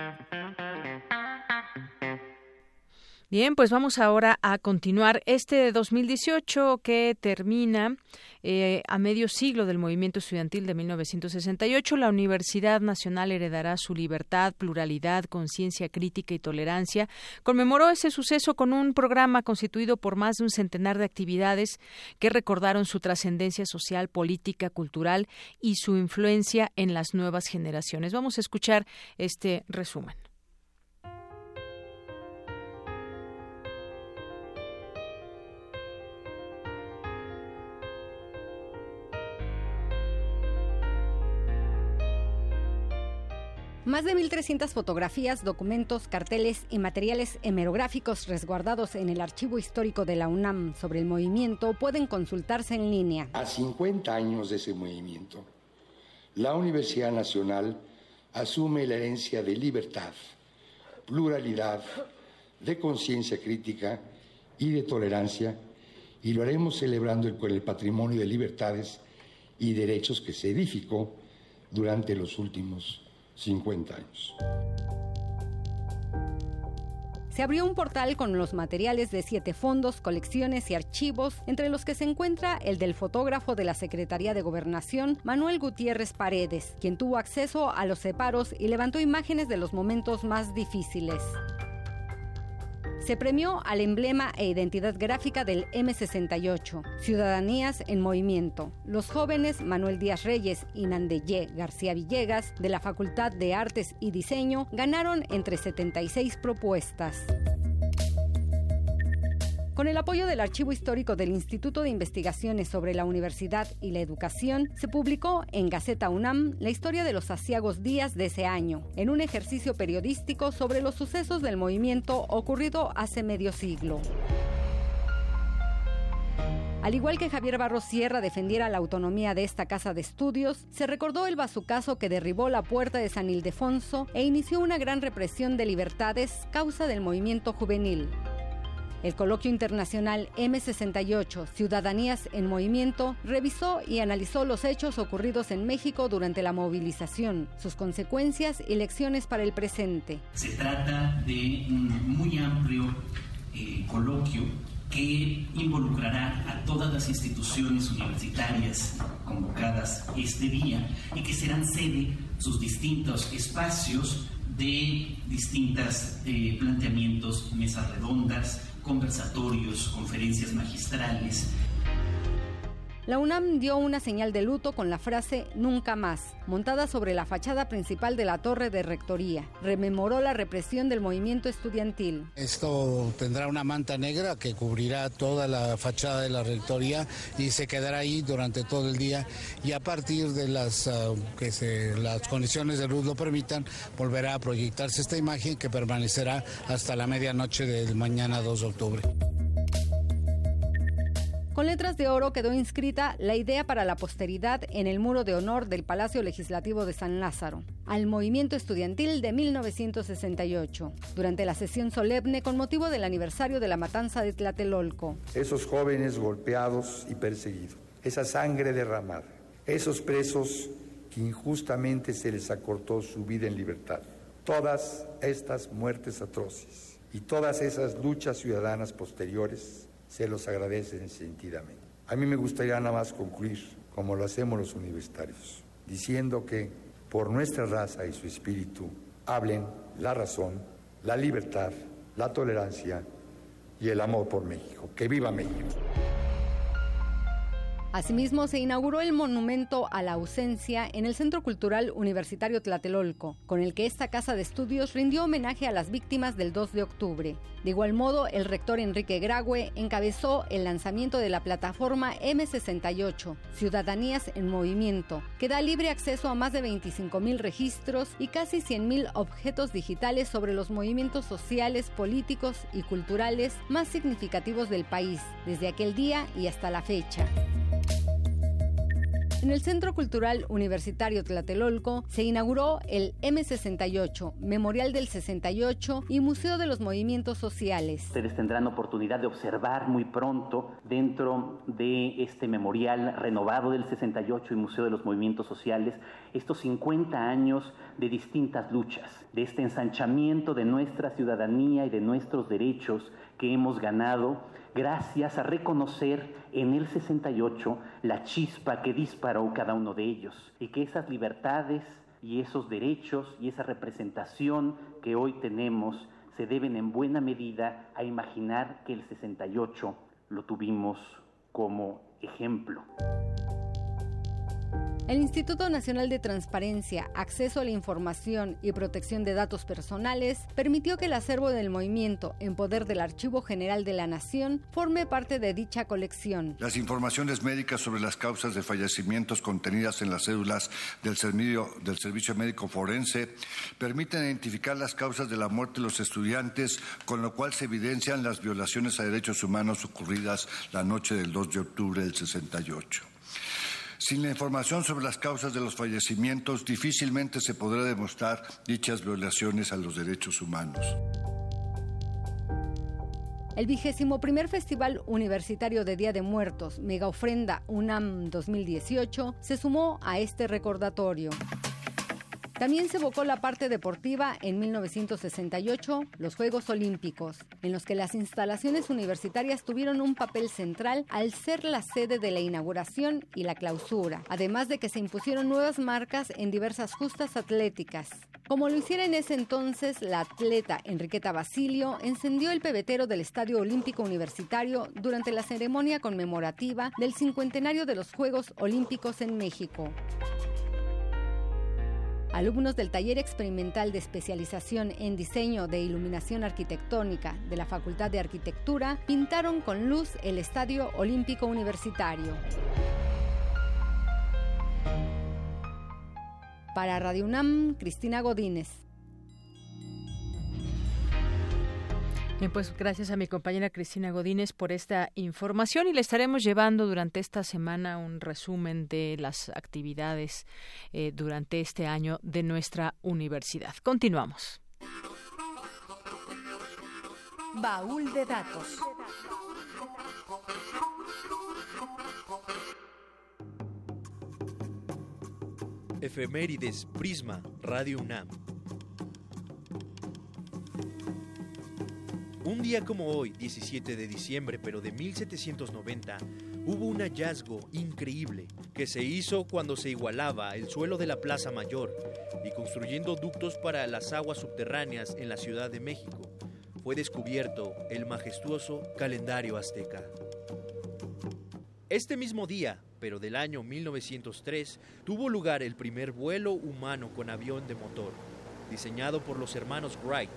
Bien, pues vamos ahora a continuar este 2018 que termina eh, a medio siglo del movimiento estudiantil de 1968. La Universidad Nacional heredará su libertad, pluralidad, conciencia crítica y tolerancia. Conmemoró ese suceso con un programa constituido por más de un centenar de actividades que recordaron su trascendencia social, política, cultural y su influencia en las nuevas generaciones. Vamos a escuchar este resumen. Más de 1.300 fotografías, documentos, carteles y materiales hemerográficos resguardados en el Archivo Histórico de la UNAM sobre el movimiento pueden consultarse en línea. A 50 años de ese movimiento, la Universidad Nacional asume la herencia de libertad, pluralidad, de conciencia crítica y de tolerancia, y lo haremos celebrando el, el patrimonio de libertades y derechos que se edificó durante los últimos 50 años. Se abrió un portal con los materiales de siete fondos, colecciones y archivos, entre los que se encuentra el del fotógrafo de la Secretaría de Gobernación, Manuel Gutiérrez Paredes, quien tuvo acceso a los separos y levantó imágenes de los momentos más difíciles. Se premió al emblema e identidad gráfica del M68, Ciudadanías en Movimiento. Los jóvenes Manuel Díaz Reyes y Nandeye García Villegas, de la Facultad de Artes y Diseño, ganaron entre 76 propuestas. Con el apoyo del Archivo Histórico del Instituto de Investigaciones sobre la Universidad y la Educación, se publicó en Gaceta UNAM la historia de los asiagos días de ese año, en un ejercicio periodístico sobre los sucesos del movimiento ocurrido hace medio siglo. Al igual que Javier Barros Sierra defendiera la autonomía de esta casa de estudios, se recordó el bazucazo que derribó la puerta de San Ildefonso e inició una gran represión de libertades causa del movimiento juvenil. El coloquio internacional M68, Ciudadanías en Movimiento, revisó y analizó los hechos ocurridos en México durante la movilización, sus consecuencias y lecciones para el presente. Se trata de un muy amplio eh, coloquio que involucrará a todas las instituciones universitarias convocadas este día y que serán sede sus distintos espacios de distintas eh, planteamientos, mesas redondas, conversatorios, conferencias magistrales. La UNAM dio una señal de luto con la frase Nunca más, montada sobre la fachada principal de la torre de rectoría. Rememoró la represión del movimiento estudiantil. Esto tendrá una manta negra que cubrirá toda la fachada de la rectoría y se quedará ahí durante todo el día y a partir de las, ah, que las condiciones de luz lo permitan, volverá a proyectarse esta imagen que permanecerá hasta la medianoche del mañana 2 de octubre. Con letras de oro quedó inscrita la idea para la posteridad en el muro de honor del Palacio Legislativo de San Lázaro, al movimiento estudiantil de 1968, durante la sesión solemne con motivo del aniversario de la matanza de Tlatelolco. Esos jóvenes golpeados y perseguidos, esa sangre derramada, esos presos que injustamente se les acortó su vida en libertad. Todas estas muertes atroces y todas esas luchas ciudadanas posteriores se los agradecen sentidamente. A mí me gustaría nada más concluir, como lo hacemos los universitarios, diciendo que por nuestra raza y su espíritu hablen la razón, la libertad, la tolerancia y el amor por México. ¡Que viva México! Asimismo, se inauguró el monumento a la ausencia en el Centro Cultural Universitario Tlatelolco, con el que esta casa de estudios rindió homenaje a las víctimas del 2 de octubre. De igual modo, el rector Enrique Grague encabezó el lanzamiento de la plataforma M68, Ciudadanías en Movimiento, que da libre acceso a más de 25.000 registros y casi 100.000 objetos digitales sobre los movimientos sociales, políticos y culturales más significativos del país, desde aquel día y hasta la fecha. En el Centro Cultural Universitario Tlatelolco se inauguró el M68, Memorial del 68 y Museo de los Movimientos Sociales. Ustedes tendrán oportunidad de observar muy pronto dentro de este memorial renovado del 68 y Museo de los Movimientos Sociales estos 50 años de distintas luchas, de este ensanchamiento de nuestra ciudadanía y de nuestros derechos que hemos ganado gracias a reconocer en el 68 la chispa que disparó cada uno de ellos y que esas libertades y esos derechos y esa representación que hoy tenemos se deben en buena medida a imaginar que el 68 lo tuvimos como ejemplo. El Instituto Nacional de Transparencia, Acceso a la Información y Protección de Datos Personales permitió que el acervo del movimiento en poder del Archivo General de la Nación forme parte de dicha colección. Las informaciones médicas sobre las causas de fallecimientos contenidas en las cédulas del Servicio, Médico Forense permiten identificar las causas de la muerte de los estudiantes, con lo cual se evidencian las violaciones a derechos humanos ocurridas la noche del 2 de octubre del 68. Sin la información sobre las causas de los fallecimientos, difícilmente se podrá demostrar dichas violaciones a los derechos humanos. El vigésimo primer Festival Universitario de Día de Muertos, Mega Ofrenda UNAM 2018, se sumó a este recordatorio. También se evocó la parte deportiva en 1968, los Juegos Olímpicos, en los que las instalaciones universitarias tuvieron un papel central al ser la sede de la inauguración y la clausura, además de que se impusieron nuevas marcas en diversas justas atléticas. Como lo hiciera en ese entonces, la atleta Enriqueta Basilio encendió el pebetero del Estadio Olímpico Universitario durante la ceremonia conmemorativa del cincuentenario de los Juegos Olímpicos en México. Alumnos del taller experimental de especialización en diseño de iluminación arquitectónica de la Facultad de Arquitectura pintaron con luz el Estadio Olímpico Universitario. Para Radio UNAM, Cristina Godínez. Bien, pues gracias a mi compañera Cristina Godínez por esta información y le estaremos llevando durante esta semana un resumen de las actividades eh, durante este año de nuestra universidad. Continuamos. Baúl de datos. Efemérides Prisma Radio UNAM Un día como hoy, 17 de diciembre, pero de 1790, hubo un hallazgo increíble que se hizo cuando se igualaba el suelo de la Plaza Mayor y construyendo ductos para las aguas subterráneas en la Ciudad de México. Fue descubierto el majestuoso calendario azteca. Este mismo día, pero del año 1903, tuvo lugar el primer vuelo humano con avión de motor, diseñado por los hermanos Wright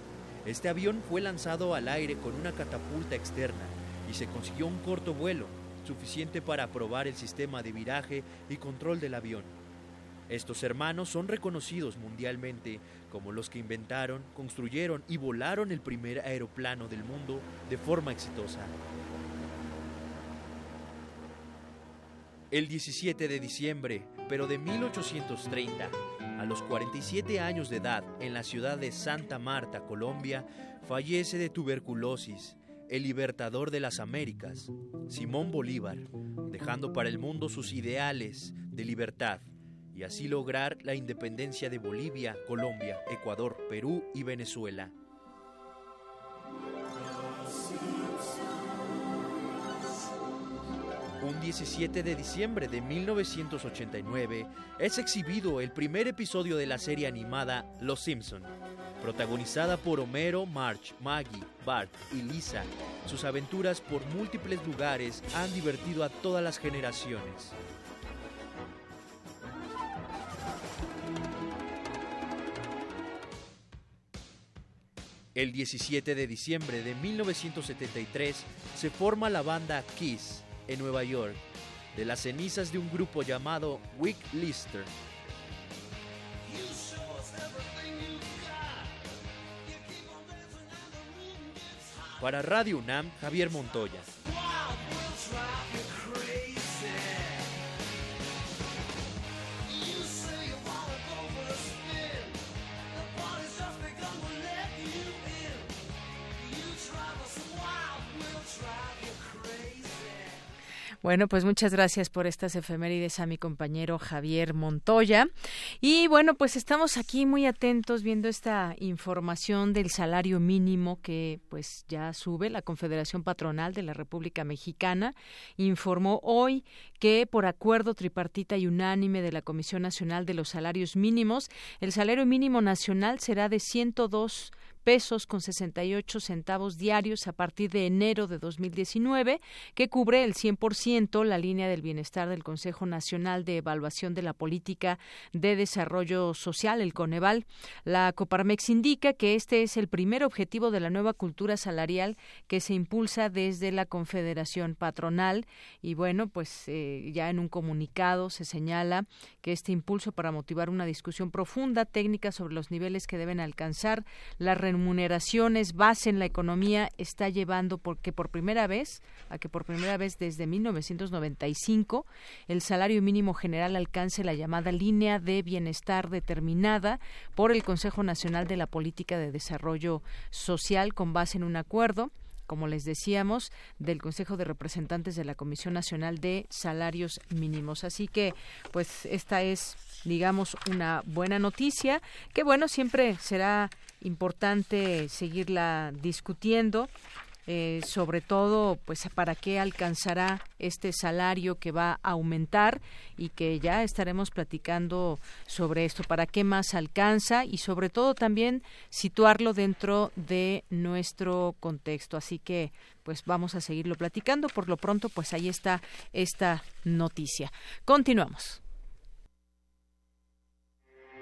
este avión fue lanzado al aire con una catapulta externa y se consiguió un corto vuelo, suficiente para probar el sistema de viraje y control del avión. Estos hermanos son reconocidos mundialmente como los que inventaron, construyeron y volaron el primer aeroplano del mundo de forma exitosa. El 17 de diciembre, pero de 1830, a los 47 años de edad, en la ciudad de Santa Marta, Colombia, fallece de tuberculosis el libertador de las Américas, Simón Bolívar, dejando para el mundo sus ideales de libertad, y así lograr la independencia de Bolivia, Colombia, Ecuador, Perú y Venezuela. Un 17 de diciembre de 1989 es exhibido el primer episodio de la serie animada Los Simpson, protagonizada por Homero, Marge, Maggie, Bart y Lisa. Sus aventuras por múltiples lugares han divertido a todas las generaciones. El 17 de diciembre de 1973 se forma la banda Kiss en Nueva York, de las cenizas de un grupo llamado Wick Lister. Para Radio UNAM, Javier Montoya. Bueno, pues muchas gracias por estas efemérides a mi compañero Javier Montoya. Y bueno, pues estamos aquí muy atentos viendo esta información del salario mínimo que pues ya sube la Confederación Patronal de la República Mexicana. Informó hoy que por acuerdo tripartita y unánime de la Comisión Nacional de los Salarios Mínimos, el salario mínimo nacional será de 102 pesos con 68 centavos diarios a partir de enero de 2019, que cubre el 100% la línea del bienestar del Consejo Nacional de Evaluación de la Política de Desarrollo Social, el Coneval. La Coparmex indica que este es el primer objetivo de la nueva cultura salarial que se impulsa desde la Confederación Patronal y bueno, pues eh, ya en un comunicado se señala que este impulso para motivar una discusión profunda técnica sobre los niveles que deben alcanzar la remuneraciones base en la economía está llevando porque por primera vez a que por primera vez desde 1995 el salario mínimo general alcance la llamada línea de bienestar determinada por el Consejo Nacional de la Política de Desarrollo Social con base en un acuerdo como les decíamos, del Consejo de Representantes de la Comisión Nacional de Salarios Mínimos. Así que, pues, esta es, digamos, una buena noticia, que bueno, siempre será importante seguirla discutiendo. Eh, sobre todo pues para qué alcanzará este salario que va a aumentar y que ya estaremos platicando sobre esto para qué más alcanza y sobre todo también situarlo dentro de nuestro contexto. Así que pues vamos a seguirlo platicando. Por lo pronto pues ahí está esta noticia. Continuamos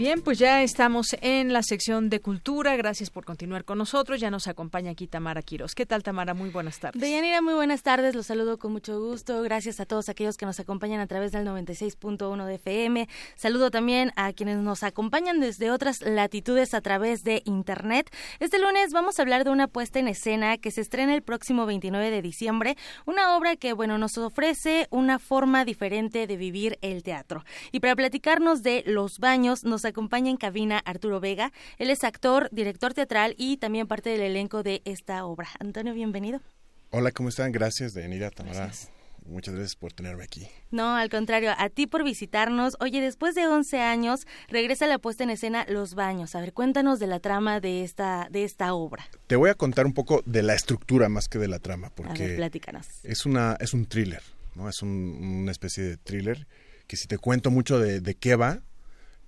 Bien, pues ya estamos en la sección de cultura. Gracias por continuar con nosotros. Ya nos acompaña aquí Tamara Quiroz. ¿Qué tal, Tamara? Muy buenas tardes. Deyanira, muy buenas tardes. Los saludo con mucho gusto. Gracias a todos aquellos que nos acompañan a través del 96.1 de FM. Saludo también a quienes nos acompañan desde otras latitudes a través de Internet. Este lunes vamos a hablar de una puesta en escena que se estrena el próximo 29 de diciembre. Una obra que, bueno, nos ofrece una forma diferente de vivir el teatro. Y para platicarnos de Los Baños, nos acompaña en cabina Arturo Vega. Él es actor, director teatral y también parte del elenco de esta obra. Antonio, bienvenido. Hola, ¿cómo están? Gracias, Deyanira, Tamara. Muchas gracias por tenerme aquí. No, al contrario, a ti por visitarnos. Oye, después de 11 años regresa la puesta en escena Los Baños. A ver, cuéntanos de la trama de esta de esta obra. Te voy a contar un poco de la estructura más que de la trama, porque a ver, platícanos. es una es un thriller, no es un, una especie de thriller que si te cuento mucho de, de qué va,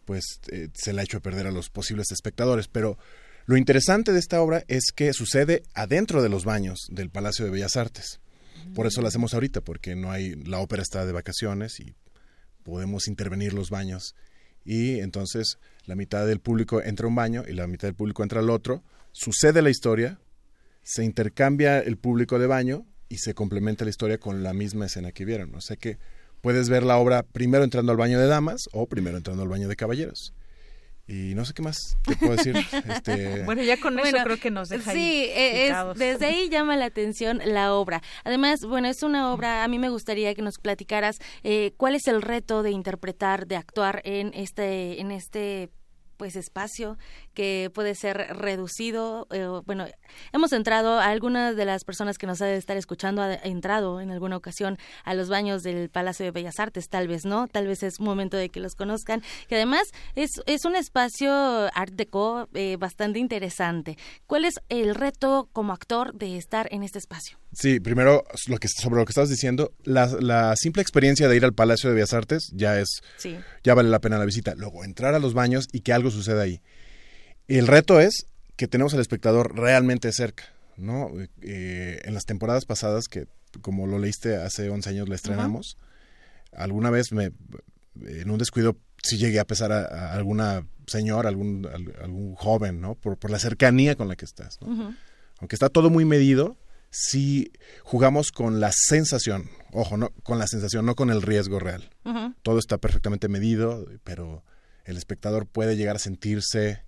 pues eh, se la ha hecho perder a los posibles espectadores. Pero lo interesante de esta obra es que sucede adentro de los baños del Palacio de Bellas Artes. Por eso la hacemos ahorita, porque no hay, la ópera está de vacaciones y podemos intervenir los baños. Y entonces la mitad del público entra a un baño y la mitad del público entra al otro. Sucede la historia, se intercambia el público de baño y se complementa la historia con la misma escena que vieron. O sea que puedes ver la obra primero entrando al baño de damas o primero entrando al baño de caballeros. Y no sé qué más te puedo decir. <laughs> Este... Bueno, ya con eso creo que nos deja Sí, es, desde ahí llama la atención la obra. Además, bueno, es una obra, a mí me gustaría que nos platicaras eh, cuál es el reto de interpretar, de actuar en este, en este pues espacio que puede ser reducido. Eh, bueno, hemos entrado, algunas de las personas que nos ha de estar escuchando ha entrado en alguna ocasión a los baños del Palacio de Bellas Artes, tal vez no, tal vez es momento de que los conozcan, que además es, es un espacio art deco eh, bastante interesante. ¿Cuál es el reto como actor de estar en este espacio? Sí, primero lo que sobre lo que estabas diciendo, la, la simple experiencia de ir al Palacio de Bellas Artes ya es ya vale la pena la visita. Luego entrar a los baños y que algo suceda ahí. El reto es que tenemos al espectador realmente cerca, ¿no? Eh, en las temporadas pasadas que como lo leíste hace 11 años la estrenamos, alguna vez me en un descuido sí llegué a pesar a, alguna señora, algún algún joven, ¿no? Por, por la cercanía con la que estás, ¿no? Aunque está todo muy medido, si jugamos con la sensación, ojo, no con la sensación, no con el riesgo real. Todo está perfectamente medido, pero el espectador puede llegar a sentirse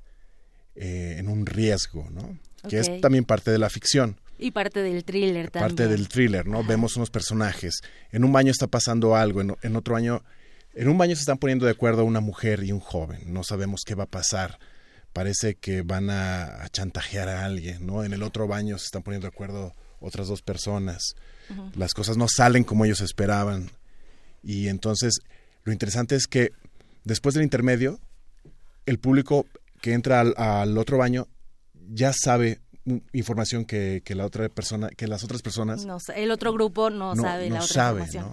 eh, en un riesgo, ¿no? Que es también parte de la ficción. Y parte del thriller también. Parte del thriller, ¿no? Vemos unos personajes. En un baño está pasando algo, en, en otro año, en un baño se están poniendo de acuerdo una mujer y un joven. No sabemos qué va a pasar parece que van a, chantajear a alguien, ¿no? En el otro baño se están poniendo de acuerdo otras dos personas. Las cosas no salen como ellos esperaban. Y entonces lo interesante es que después del intermedio, el público que entra al, otro baño ya sabe información que, que, la otra persona, que las otras personas. No, el otro grupo no, sabe la otra información.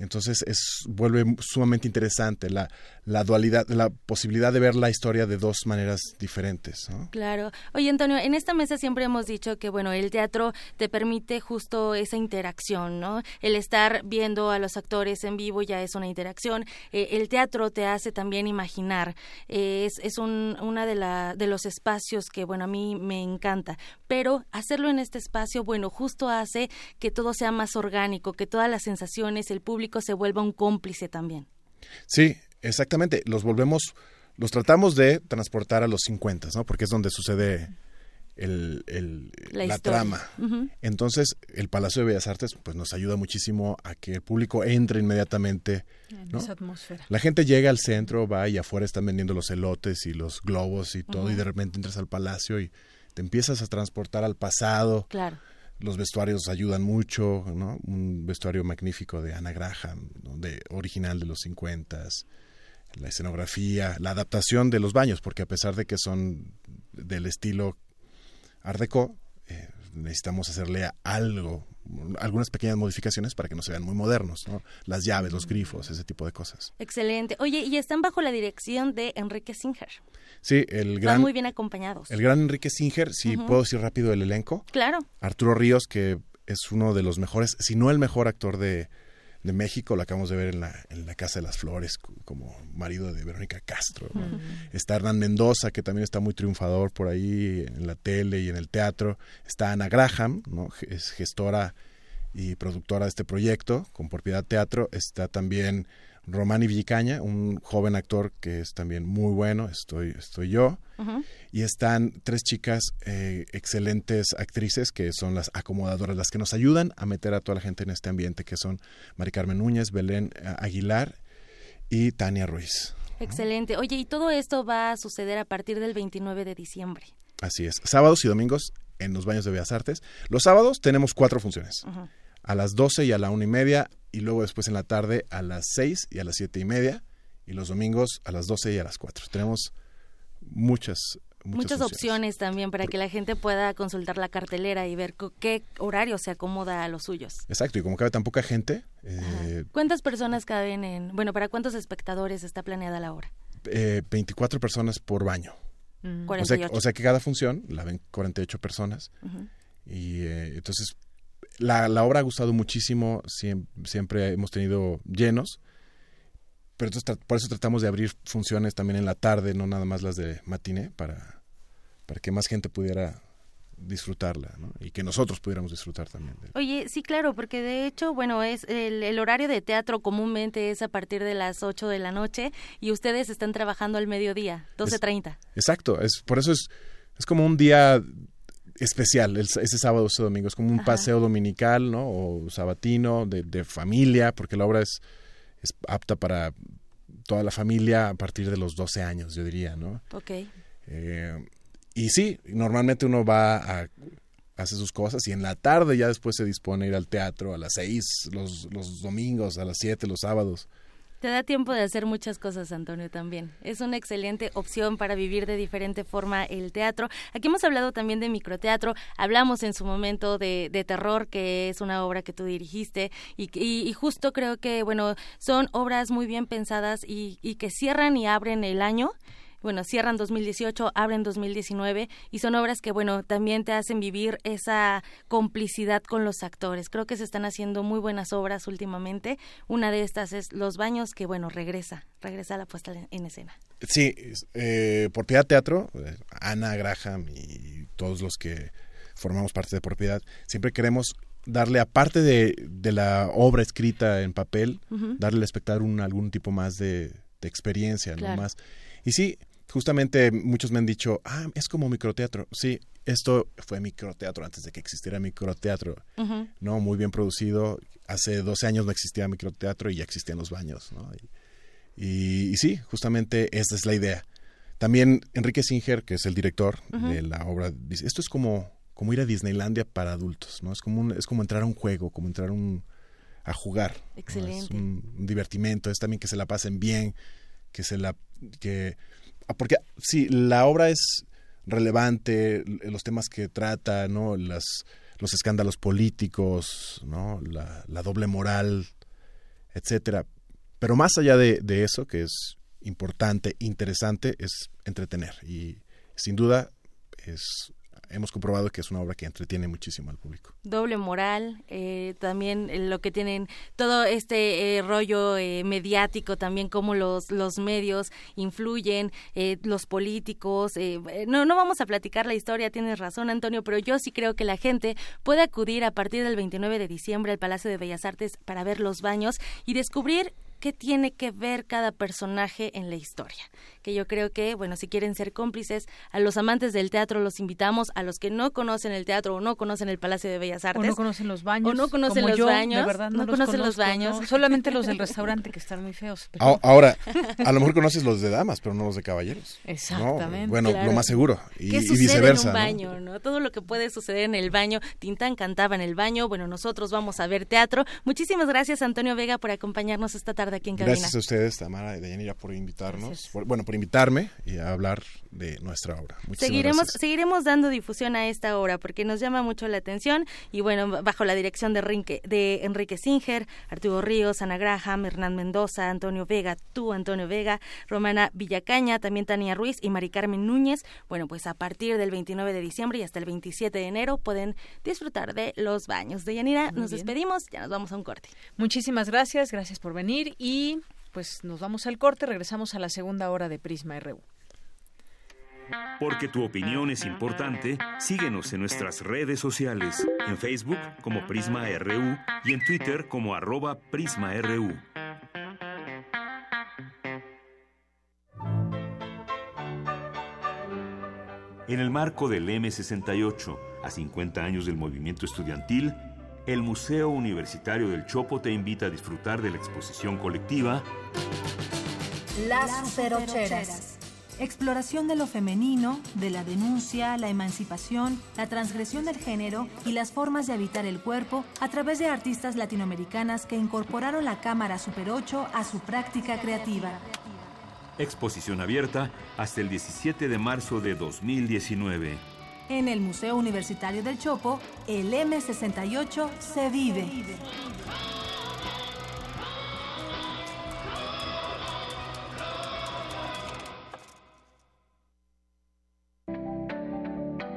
Entonces es vuelve sumamente interesante la, la dualidad, la posibilidad de ver la historia de dos maneras diferentes. Claro. Oye, Antonio, en esta mesa siempre hemos dicho que bueno, el teatro te permite justo esa interacción, ¿no? El estar viendo a los actores en vivo ya es una interacción. Eh, el teatro te hace también imaginar. Eh, es es un, una de, la, de los espacios que bueno a mí me encanta. Pero hacerlo en este espacio, bueno, justo hace que todo sea más orgánico, que todas las sensaciones, el público se vuelva un cómplice también. Sí, exactamente. Los volvemos, los tratamos de transportar a los 50, ¿no? Porque es donde sucede el, la, trama. Entonces, el Palacio de Bellas Artes pues nos ayuda muchísimo a que el público entre inmediatamente. En esa atmósfera. La gente llega al centro, va y afuera están vendiendo los elotes y los globos y todo, y de repente entras al palacio y te empiezas a transportar al pasado. Claro los vestuarios ayudan mucho, ¿no? Un vestuario magnífico de Ana Graham, de original de los 50 la escenografía, la adaptación de los baños, porque a pesar de que son del estilo Art Deco, eh, necesitamos hacerle algo, algunas pequeñas modificaciones para que no se vean muy modernos, ¿no? Las llaves, los grifos, ese tipo de cosas. Excelente. Oye, y están bajo la dirección de Enrique Singer. Sí, el gran... Están muy bien acompañados. El gran Enrique Singer, si puedo decir rápido el elenco. Claro. Arturo Ríos, que es uno de los mejores, si no el mejor actor de, de México, lo acabamos de ver en la, en la Casa de las Flores como marido de Verónica Castro. Está Hernán Mendoza, que también está muy triunfador por ahí en la tele y en el teatro. Está Ana Graham, ¿no? es gestora y productora de este proyecto con propiedad teatro. Está también Romani Villicaña, un joven actor que es también muy bueno, estoy, estoy yo. Y están tres chicas eh, excelentes actrices que son las acomodadoras, las que nos ayudan a meter a toda la gente en este ambiente, que son Mari Carmen Núñez, Belén eh, Aguilar y Tania Ruiz. Excelente. Oye, y todo esto va a suceder a partir del 29 de diciembre. Así es. Sábados y domingos en los baños de Bellas Artes. Los sábados tenemos cuatro funciones. A las 12 y a la una y media, y luego después en la tarde a las 6 y a las siete y media y los domingos a las 12 y a las 4. Tenemos muchas muchas, opciones también para que la gente pueda consultar la cartelera y ver qué horario se acomoda a los suyos. Exacto, y como cabe tan poca gente. Eh, ¿Cuántas personas caben en, bueno, para cuántos espectadores está planeada la hora? Eh, 24 personas por baño. Mm. O, sea, o, sea, que cada función la ven 48 personas. Y eh, entonces la, la, obra ha gustado muchísimo, siempre, hemos tenido llenos, pero entonces por eso tratamos de abrir funciones también en la tarde, no nada más las de matiné, para, para que más gente pudiera disfrutarla ¿no? y que nosotros pudiéramos disfrutar también. Oye, sí, claro, porque de hecho, bueno, es el, horario de teatro comúnmente es a partir de las 8 de la noche y ustedes están trabajando al mediodía, 12.30. Exacto, es por eso es, es como un día especial ese sábado o ese domingo, es como un paseo dominical, ¿no? O sabatino de, de familia, porque la obra es, es apta para toda la familia a partir de los 12 años, yo diría, ¿no? Ok. Eh, y sí, normalmente uno va a hace sus cosas y en la tarde ya después se dispone a ir al teatro a las 6, los, los domingos, a las 7, los sábados. Te da tiempo de hacer muchas cosas, Antonio, también. Es una excelente opción para vivir de diferente forma el teatro. Aquí hemos hablado también de microteatro. Hablamos en su momento de, de terror, que es una obra que tú dirigiste. Y, y, justo creo que, bueno, son obras muy bien pensadas y, y que cierran y abren el año bueno, cierran 2018, abren 2019 y son obras que, bueno, también te hacen vivir esa complicidad con los actores. Creo que se están haciendo muy buenas obras últimamente. Una de estas es Los Baños, que, bueno, regresa, regresa a la puesta en escena. Sí, eh, Propiedad Teatro, eh, Ana Graham y todos los que formamos parte de Propiedad, siempre queremos darle, aparte de, de la obra escrita en papel, darle al espectador un, algún tipo más de, experiencia, ¿no? Más. Y sí, justamente muchos me han dicho, ah, es como microteatro. Sí, esto fue microteatro antes de que existiera microteatro. No, muy bien producido. Hace 12 años no existía microteatro y ya existían los baños. ¿no? Y, sí, justamente esa es la idea. También Enrique Singer, que es el director de la obra, dice, esto es como, como ir a Disneylandia para adultos, ¿no? Es como, es como entrar a un juego, como entrar un, a jugar. Excelente. Es un, un, divertimento, es también que se la pasen bien, que se la... que porque sí, la obra es relevante, los temas que trata, ¿no? Los escándalos políticos, ¿no? La, doble moral, etcétera. Pero más allá de, de, eso, que es importante, interesante, es entretener. Y sin duda es hemos comprobado que es una obra que entretiene muchísimo al público. Doble moral, eh, también eh, lo que tienen, todo este eh, rollo mediático, también cómo los, los medios influyen, los políticos. no, no vamos a platicar la historia, tienes razón, Antonio, pero yo sí creo que la gente puede acudir a partir del 29 de diciembre al Palacio de Bellas Artes para ver los baños y descubrir qué tiene que ver cada personaje en la historia. Que yo creo que, bueno, si quieren ser cómplices, a los amantes del teatro los invitamos, a los que no conocen el teatro o no conocen el Palacio de Bellas Artes. O no conocen los baños. O no conocen los baños. De verdad, no, conocen los baños. solamente los del restaurante que están muy feos. <laughs> Ahora, a lo mejor conoces los de damas, pero no los de caballeros. Exactamente. Bueno, lo más seguro. Y, ¿Qué sucede viceversa. En un baño, ¿no? Todo lo que puede suceder en el baño. Tintán cantaba en el baño. Bueno, nosotros vamos a ver teatro. Muchísimas gracias, Antonio Vega, por acompañarnos esta tarde aquí en cabina. Gracias ustedes, Tamara y Dayanira, por invitarnos, bueno, por invitarme y a hablar de nuestra obra. seguiremos, seguiremos dando difusión a esta obra porque nos llama mucho la atención y bueno, bajo la dirección de Enrique, de Enrique Singer, Arturo Ríos, Ana Graham, Hernán Mendoza, Antonio Vega, tú, Antonio Vega, Romana Villacaña, también Tania Ruiz y Mari Carmen Núñez. Bueno, pues a partir del 29 de diciembre y hasta el 27 de enero pueden disfrutar de los baños. De Yanira, nos despedimos, ya nos vamos a un corte. Muchísimas gracias, gracias por venir y pues nos vamos al corte, regresamos a la segunda hora de Prisma RU. Porque tu opinión es importante, síguenos en nuestras redes sociales, en Facebook como Prisma RU y en Twitter como arroba PrismaRU. En el marco del M68, a 50 años del movimiento estudiantil, el Museo Universitario del Chopo te invita a disfrutar de la exposición colectiva Las Superocheras. Exploración de lo femenino, de la denuncia, la emancipación, la transgresión del género y las formas de habitar el cuerpo a través de artistas latinoamericanas que incorporaron la cámara Super 8 a su práctica creativa. Exposición abierta hasta el 17 de marzo de 2019. En el Museo Universitario del Chopo, el M68 se vive.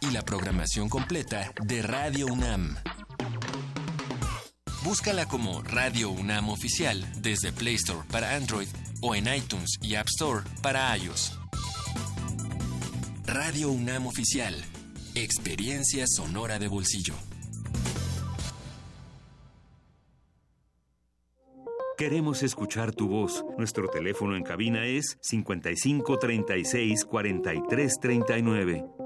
y la programación completa de Radio UNAM. Búscala como Radio UNAM Oficial desde Play Store para Android o en iTunes y App Store para iOS. Radio UNAM Oficial. Experiencia sonora de bolsillo. Queremos escuchar tu voz. Nuestro teléfono en cabina es 55 36 43 39.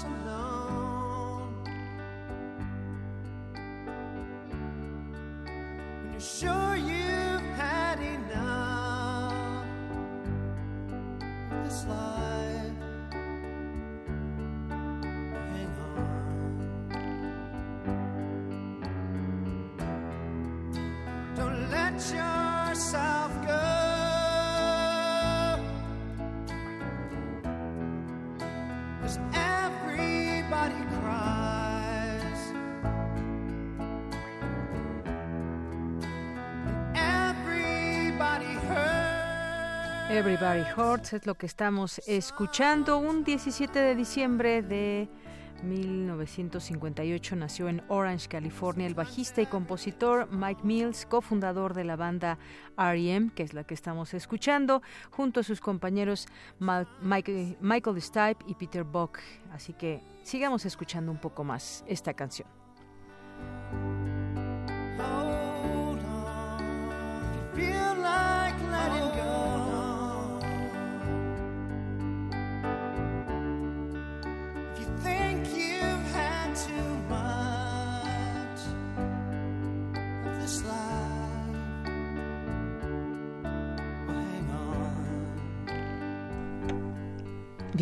alone. When you're sure you've had enough of this life, hang on. Don't let yourself Everybody Hurts es lo que estamos escuchando. Un 17 de diciembre de 1958 nació en Orange, California, el bajista y compositor Mike Mills, cofundador de la banda R.E.M., que es la que estamos escuchando, junto a sus compañeros Michael Stipe y Peter Buck. Así que sigamos escuchando un poco más esta canción.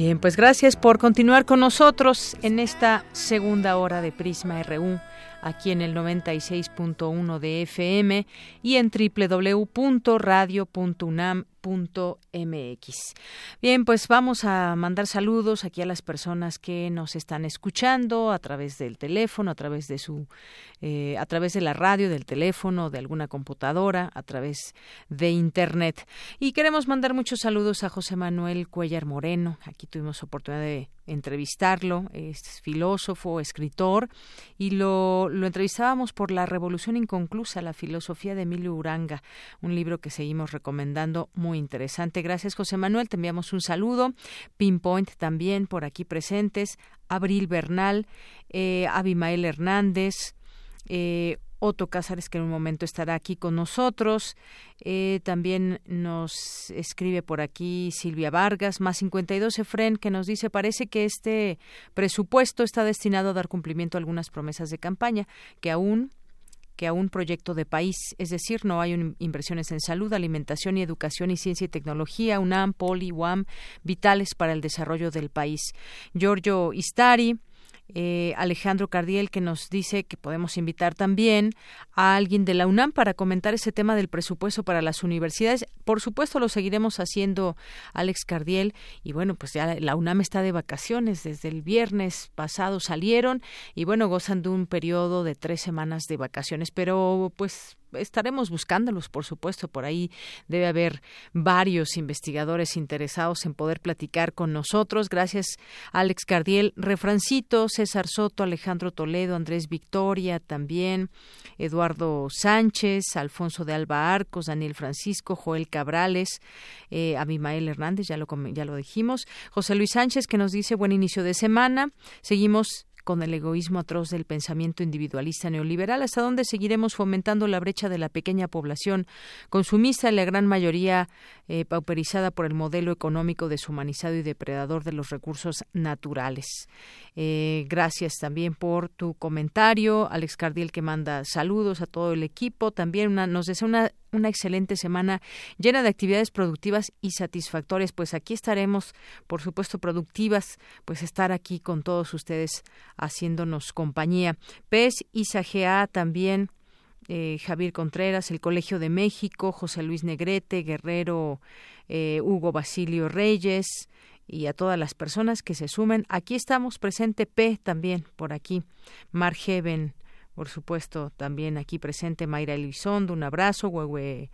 Bien, pues gracias por continuar con nosotros en esta segunda hora de Prisma RU, aquí en el 96.1 de FM y en www.radio.unam.mx. Bien, pues vamos a mandar saludos aquí a las personas que nos están escuchando a través del teléfono, a través de su, eh, a través de la radio, del teléfono, de alguna computadora, a través de internet. Y queremos mandar muchos saludos a José Manuel Cuellar Moreno. Aquí tuvimos oportunidad de entrevistarlo, es filósofo, escritor, y lo, lo entrevistábamos por La Revolución Inconclusa, la filosofía de Emilio Uranga, un libro que seguimos recomendando, interesante. Gracias, José Manuel, te enviamos un saludo. Pinpoint también por aquí presentes, Abril Bernal, eh, Abimael Hernández, eh, Otto Cázares, que en un momento estará aquí con nosotros. Eh, también nos escribe por aquí Silvia Vargas, más 52 Efren, que nos dice, parece que este presupuesto está destinado a dar cumplimiento a algunas promesas de campaña que aún que a un proyecto de país, es decir, no hay inversiones en salud, alimentación y educación y ciencia y tecnología, UNAM, Poli, UAM, vitales para el desarrollo del país. Giorgio Istari, eh, Alejandro Cardiel, que nos dice que podemos invitar también a alguien de la UNAM para comentar ese tema del presupuesto para las universidades. Por supuesto, lo seguiremos haciendo, Alex Cardiel. Y bueno, pues ya la UNAM está de vacaciones. Desde el viernes pasado salieron y bueno, gozan de un periodo de tres semanas de vacaciones. Pero pues estaremos buscándolos, por supuesto. Por ahí debe haber varios investigadores interesados en poder platicar con nosotros. Gracias, Alex Cardiel, Refrancito, César Soto, Alejandro Toledo, Andrés Victoria, también Eduardo Sánchez, Alfonso de Alba Arcos, Daniel Francisco, Joel Cabrales, eh, Abimael Hernández, ya lo, ya lo dijimos, José Luis Sánchez, que nos dice buen inicio de semana. Seguimos con el egoísmo atroz del pensamiento individualista neoliberal, hasta dónde seguiremos fomentando la brecha de la pequeña población consumista y la gran mayoría eh, pauperizada por el modelo económico deshumanizado y depredador de los recursos naturales. Eh, gracias también por tu comentario, Alex Cardiel que manda saludos a todo el equipo, también nos desea una una excelente semana llena de actividades productivas y satisfactorias. Pues aquí estaremos, por supuesto, productivas, pues estar aquí con todos ustedes haciéndonos compañía. PES, ISAGA también. Eh, Javier Contreras, el Colegio de México, José Luis Negrete, Guerrero, eh, Hugo Basilio Reyes y a todas las personas que se sumen. Aquí estamos presente P también por aquí. Margeven por supuesto, también aquí presente Mayra Elizondo, un abrazo, Huehue,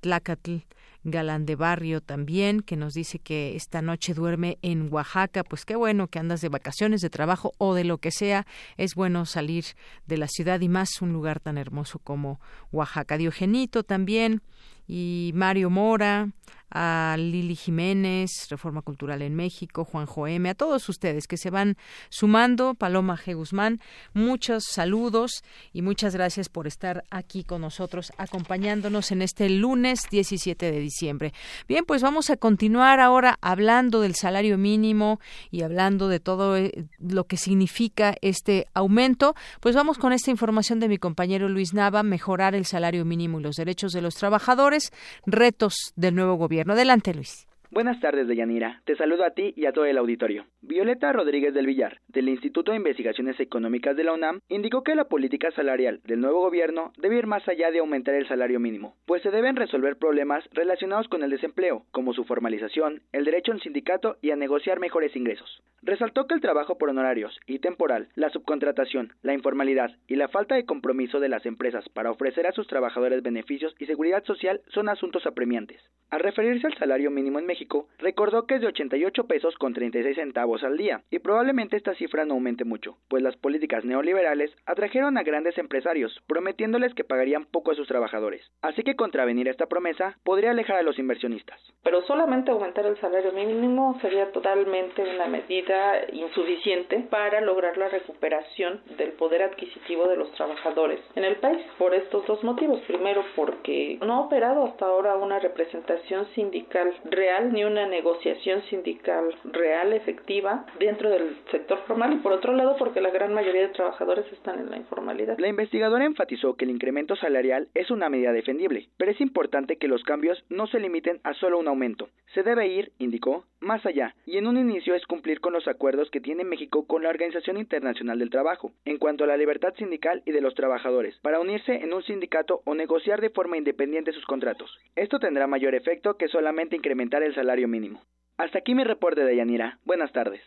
Tlacatl, Galán de Barrio también, que nos dice que esta noche duerme en Oaxaca. Pues qué bueno que andas de vacaciones, de trabajo o de lo que sea. Es bueno salir de la ciudad y más un lugar tan hermoso como Oaxaca. Diogenito también y Mario Mora, a Lili Jiménez, Reforma Cultural en México, Juan Joeme, a todos ustedes que se van sumando, Paloma G. Guzmán, muchos saludos y muchas gracias por estar aquí con nosotros acompañándonos en este lunes 17 de diciembre. Bien, pues vamos a continuar ahora hablando del salario mínimo y hablando de todo eh, lo que significa este aumento. Pues vamos con esta información de mi compañero Luis Nava, mejorar el salario mínimo y los derechos de los trabajadores, retos del nuevo gobierno Adelante, Luis. Buenas tardes, Deyanira. Te saludo a ti y a todo el auditorio. Violeta Rodríguez del Villar, del Instituto de Investigaciones Económicas de la UNAM, indicó que la política salarial del nuevo gobierno debe ir más allá de aumentar el salario mínimo, pues se deben resolver problemas relacionados con el desempleo, como su formalización, el derecho al sindicato y a negociar mejores ingresos. Resaltó que el trabajo por honorarios y temporal, la subcontratación, la informalidad y la falta de compromiso de las empresas para ofrecer a sus trabajadores beneficios y seguridad social son asuntos apremiantes. Al referirse al salario mínimo en México, recordó que es de 88 pesos con 36 centavos al día, y probablemente esta cifra no aumente mucho, pues las políticas neoliberales atrajeron a grandes empresarios, prometiéndoles que pagarían poco a sus trabajadores. Así que contravenir esta promesa podría alejar a los inversionistas. Pero solamente aumentar el salario mínimo sería totalmente una medida insuficiente para lograr la recuperación del poder adquisitivo de los trabajadores en el país, por estos dos motivos. Primero, porque no ha operado hasta ahora una representación sindical real ni una negociación sindical real, efectiva, dentro del sector formal por otro lado porque la gran mayoría de trabajadores están en la informalidad. La investigadora enfatizó que el incremento salarial es una medida defendible, pero es importante que los cambios no se limiten a solo un aumento. Se debe ir, indicó, más allá, y en un inicio es cumplir con los acuerdos que tiene México con la Organización Internacional del Trabajo, en cuanto a la libertad sindical y de los trabajadores, para unirse en un sindicato o negociar de forma independiente sus contratos. Esto tendrá mayor efecto que solamente incrementar el salario mínimo. Hasta aquí mi reporte de Yanira. Buenas tardes.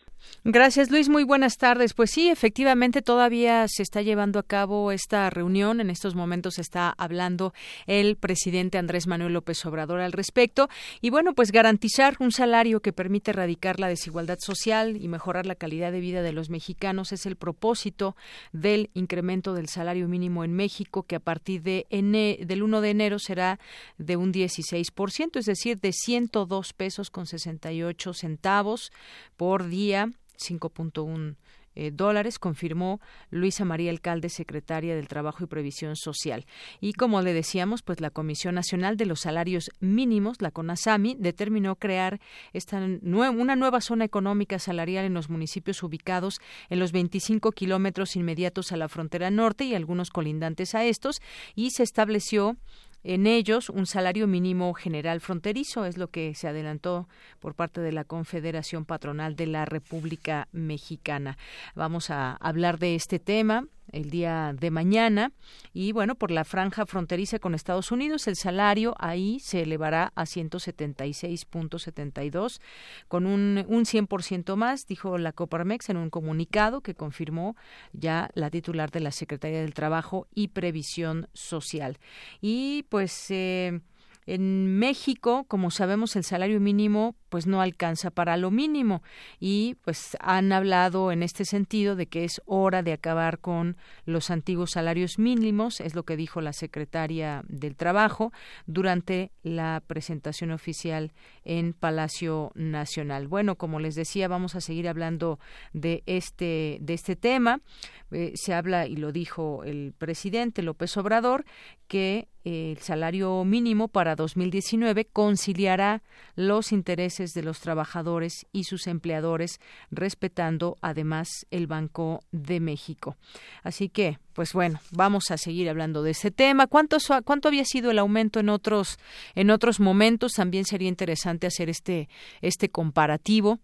Gracias, Luis. Muy buenas tardes. Pues sí, efectivamente, todavía se está llevando a cabo esta reunión. En estos momentos está hablando el presidente Andrés Manuel López Obrador al respecto. Y bueno, pues garantizar un salario que permite erradicar la desigualdad social y mejorar la calidad de vida de los mexicanos es el propósito del incremento del salario mínimo en México, que a partir de del 1 de enero será de un 16%, es decir, de 102 pesos con 68 centavos por día 5.1 eh, dólares, confirmó Luisa María Alcalde, secretaria del Trabajo y Previsión Social. Y como le decíamos, pues la Comisión Nacional de los Salarios Mínimos, la CONASAMI, determinó crear esta una nueva zona económica salarial en los municipios ubicados en los 25 kilómetros inmediatos a la frontera norte y algunos colindantes a estos, y se estableció en ellos un salario mínimo general fronterizo, es lo que se adelantó por parte de la Confederación Patronal de la República Mexicana. Vamos a hablar de este tema el día de mañana y bueno, por la franja fronteriza con Estados Unidos el salario ahí se elevará a 176.72 con un, un 100% más, dijo la Coparmex en un comunicado que confirmó ya la titular de la Secretaría del Trabajo y Previsión Social. Y pues eh, en México, como sabemos, el salario mínimo pues no alcanza para lo mínimo y pues han hablado en este sentido de que es hora de acabar con los antiguos salarios mínimos, es lo que dijo la secretaria del Trabajo durante la presentación oficial en Palacio Nacional. Bueno, como les decía, vamos a seguir hablando de este de este tema. Eh, se habla y lo dijo el presidente López Obrador que el salario mínimo para 2019 conciliará los intereses de los trabajadores y sus empleadores, respetando además el Banco de México. Así que, pues bueno, vamos a seguir hablando de ese tema. ¿Cuánto, cuánto había sido el aumento en otros, en otros momentos? También sería interesante hacer este, este comparativo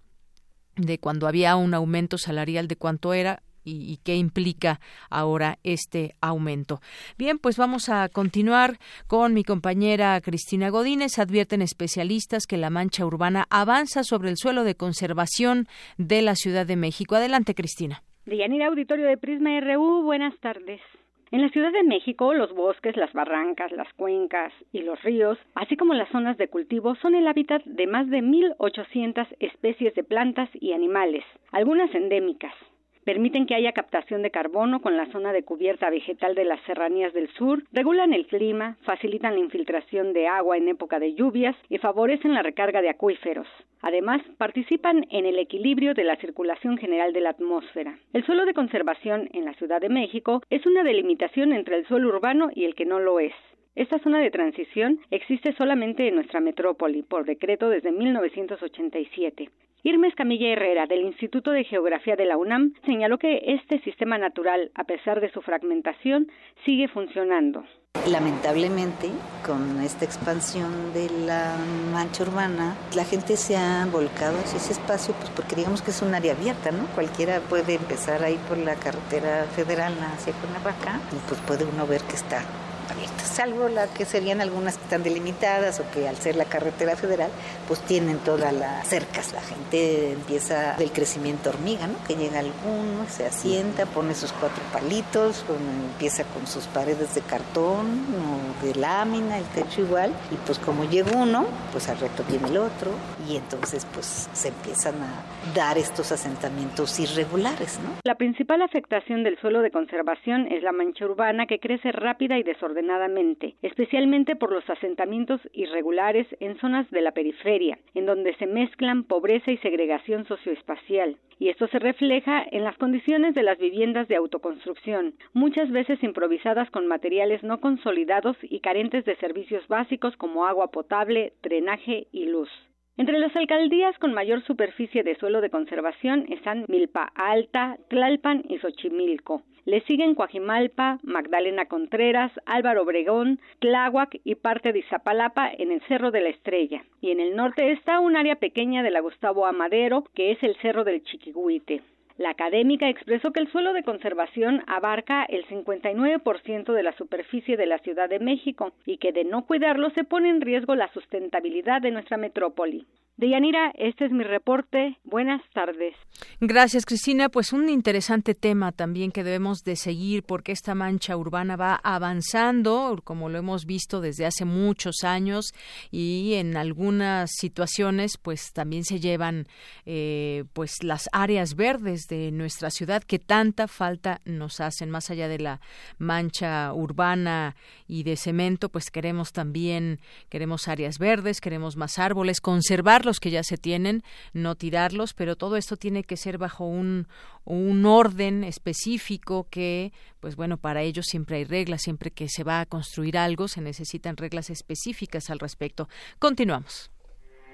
de cuando había un aumento salarial de cuánto era y, qué implica ahora este aumento. Bien, pues vamos a continuar con mi compañera Cristina Godínez. Advierten especialistas que la mancha urbana avanza sobre el suelo de conservación de la Ciudad de México. Adelante, Cristina. Deyanira Auditorio de Prisma RU, buenas tardes. En la Ciudad de México, los bosques, las barrancas, las cuencas y los ríos, así como las zonas de cultivo, son el hábitat de más de 1.800 especies de plantas y animales, algunas endémicas permiten que haya captación de carbono con la zona de cubierta vegetal de las serranías del sur, regulan el clima, facilitan la infiltración de agua en época de lluvias y favorecen la recarga de acuíferos. Además, participan en el equilibrio de la circulación general de la atmósfera. El suelo de conservación en la Ciudad de México es una delimitación entre el suelo urbano y el que no lo es. Esta zona de transición existe solamente en nuestra metrópoli, por decreto desde 1987. Irmes Camilla Herrera, del Instituto de Geografía de la UNAM, señaló que este sistema natural, a pesar de su fragmentación, sigue funcionando. Lamentablemente, con esta expansión de la mancha urbana, la gente se ha volcado hacia ese espacio, pues porque digamos que es un área abierta, ¿no? Cualquiera puede empezar ahí por la carretera federal hacia Cuernavaca y pues puede uno ver que está salvo la que serían algunas que están delimitadas o que al ser la carretera federal, pues tienen todas las cercas. La gente empieza del crecimiento hormiga, ¿no? Que llega alguno, se asienta, pone sus cuatro palitos, empieza con sus paredes de cartón o de lámina, el techo igual, y pues como llega uno, pues al reto viene el otro, y entonces pues se empiezan a dar estos asentamientos irregulares, ¿no? La principal afectación del suelo de conservación es la mancha urbana que crece rápida y desordenadamente, especialmente por los asentamientos irregulares en zonas de la periferia, en donde se mezclan pobreza y segregación socioespacial. Y esto se refleja en las condiciones de las viviendas de autoconstrucción, muchas veces improvisadas con materiales no consolidados y carentes de servicios básicos como agua potable, drenaje y luz. Entre las alcaldías con mayor superficie de suelo de conservación están Milpa Alta, Tlalpan y Xochimilco. Le siguen Coajimalpa, Magdalena Contreras, Álvaro Obregón, Tláhuac y parte de Izapalapa en el Cerro de la Estrella. Y en el norte está un área pequeña de la Gustavo Amadero, que es el Cerro del Chiquihuite. La académica expresó que el suelo de conservación abarca el 59% de la superficie de la Ciudad de México y que de no cuidarlo se pone en riesgo la sustentabilidad de nuestra metrópoli. Deyanira, este es mi reporte. Buenas tardes. Gracias, Cristina. Pues un interesante tema también que debemos de seguir porque esta mancha urbana va avanzando, como lo hemos visto desde hace muchos años y en algunas situaciones pues también se llevan eh, pues las áreas verdes de nuestra ciudad que tanta falta nos hacen. Más allá de la mancha urbana y de cemento, pues queremos también, queremos áreas verdes, queremos más árboles, conservar los que ya se tienen, no tirarlos, pero todo esto tiene que ser bajo un, un orden específico que, pues bueno, para ello siempre hay reglas, siempre que se va a construir algo se necesitan reglas específicas al respecto. Continuamos.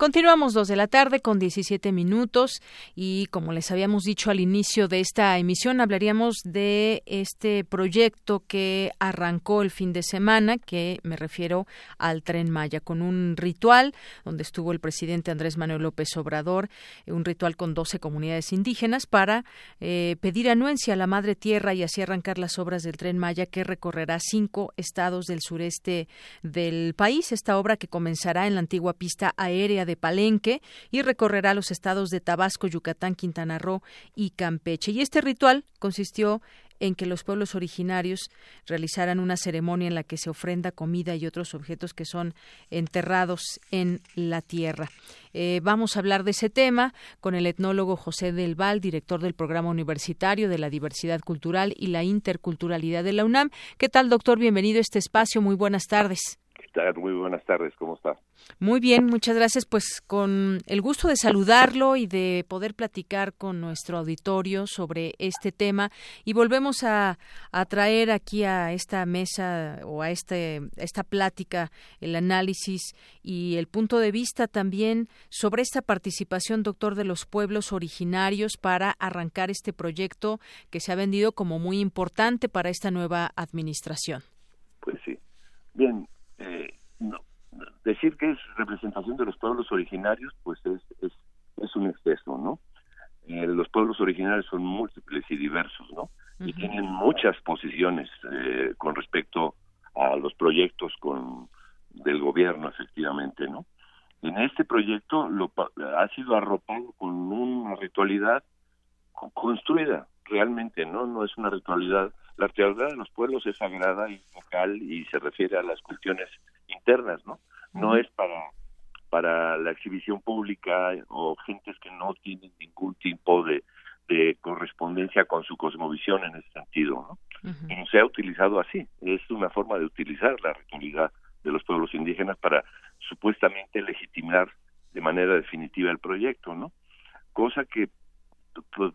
Continuamos dos de la tarde con 17 minutos y como les habíamos dicho al inicio de esta emisión hablaríamos de este proyecto que arrancó el fin de semana, que me refiero al Tren Maya, con un ritual donde estuvo el presidente Andrés Manuel López Obrador, eh, un ritual con 12 comunidades indígenas para eh, pedir anuencia a la Madre Tierra y así arrancar las obras del Tren Maya que recorrerá cinco estados del sureste del país. Esta obra que comenzará en la antigua pista aérea de de Palenque y recorrerá los estados de Tabasco, Yucatán, Quintana Roo y Campeche. Y este ritual consistió en que los pueblos originarios realizaran una ceremonia en la que se ofrenda comida y otros objetos que son enterrados en la tierra. Eh, vamos a hablar de ese tema con el etnólogo José Del Val, director del Programa Universitario de la Diversidad Cultural y la Interculturalidad de la UNAM. ¿Qué tal, doctor? Bienvenido a este espacio. Muy buenas tardes. Muy buenas tardes, ¿cómo está? Muy bien, muchas gracias. Pues con el gusto de saludarlo y de poder platicar con nuestro auditorio sobre este tema. Y volvemos a, traer aquí a esta mesa o a este, esta plática el análisis y el punto de vista también sobre esta participación, doctor, de los pueblos originarios para arrancar este proyecto que se ha vendido como muy importante para esta nueva administración. Pues sí. Bien, no, decir que es representación de los pueblos originarios, pues es, es, es un exceso, ¿no? Eh, los pueblos originarios son múltiples y diversos, ¿no? Y tienen muchas posiciones eh, con respecto a los proyectos con del gobierno, efectivamente, ¿no? En este proyecto lo, ha sido arropado con una ritualidad construida, realmente, ¿no? No es una ritualidad la ritualidad de los pueblos es sagrada y local y se refiere a las cuestiones internas, ¿no? No es para para la exhibición pública o gentes que no tienen ningún tipo de, de correspondencia con su cosmovisión en ese sentido, ¿no? no se ha utilizado así, es una forma de utilizar la ritualidad de los pueblos indígenas para supuestamente legitimar de manera definitiva el proyecto, ¿no? Cosa que pues,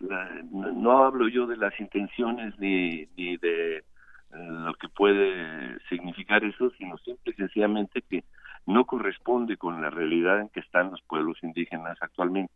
no hablo yo de las intenciones ni, ni de lo que puede significar eso, sino simple y sencillamente que no corresponde con la realidad en que están los pueblos indígenas actualmente.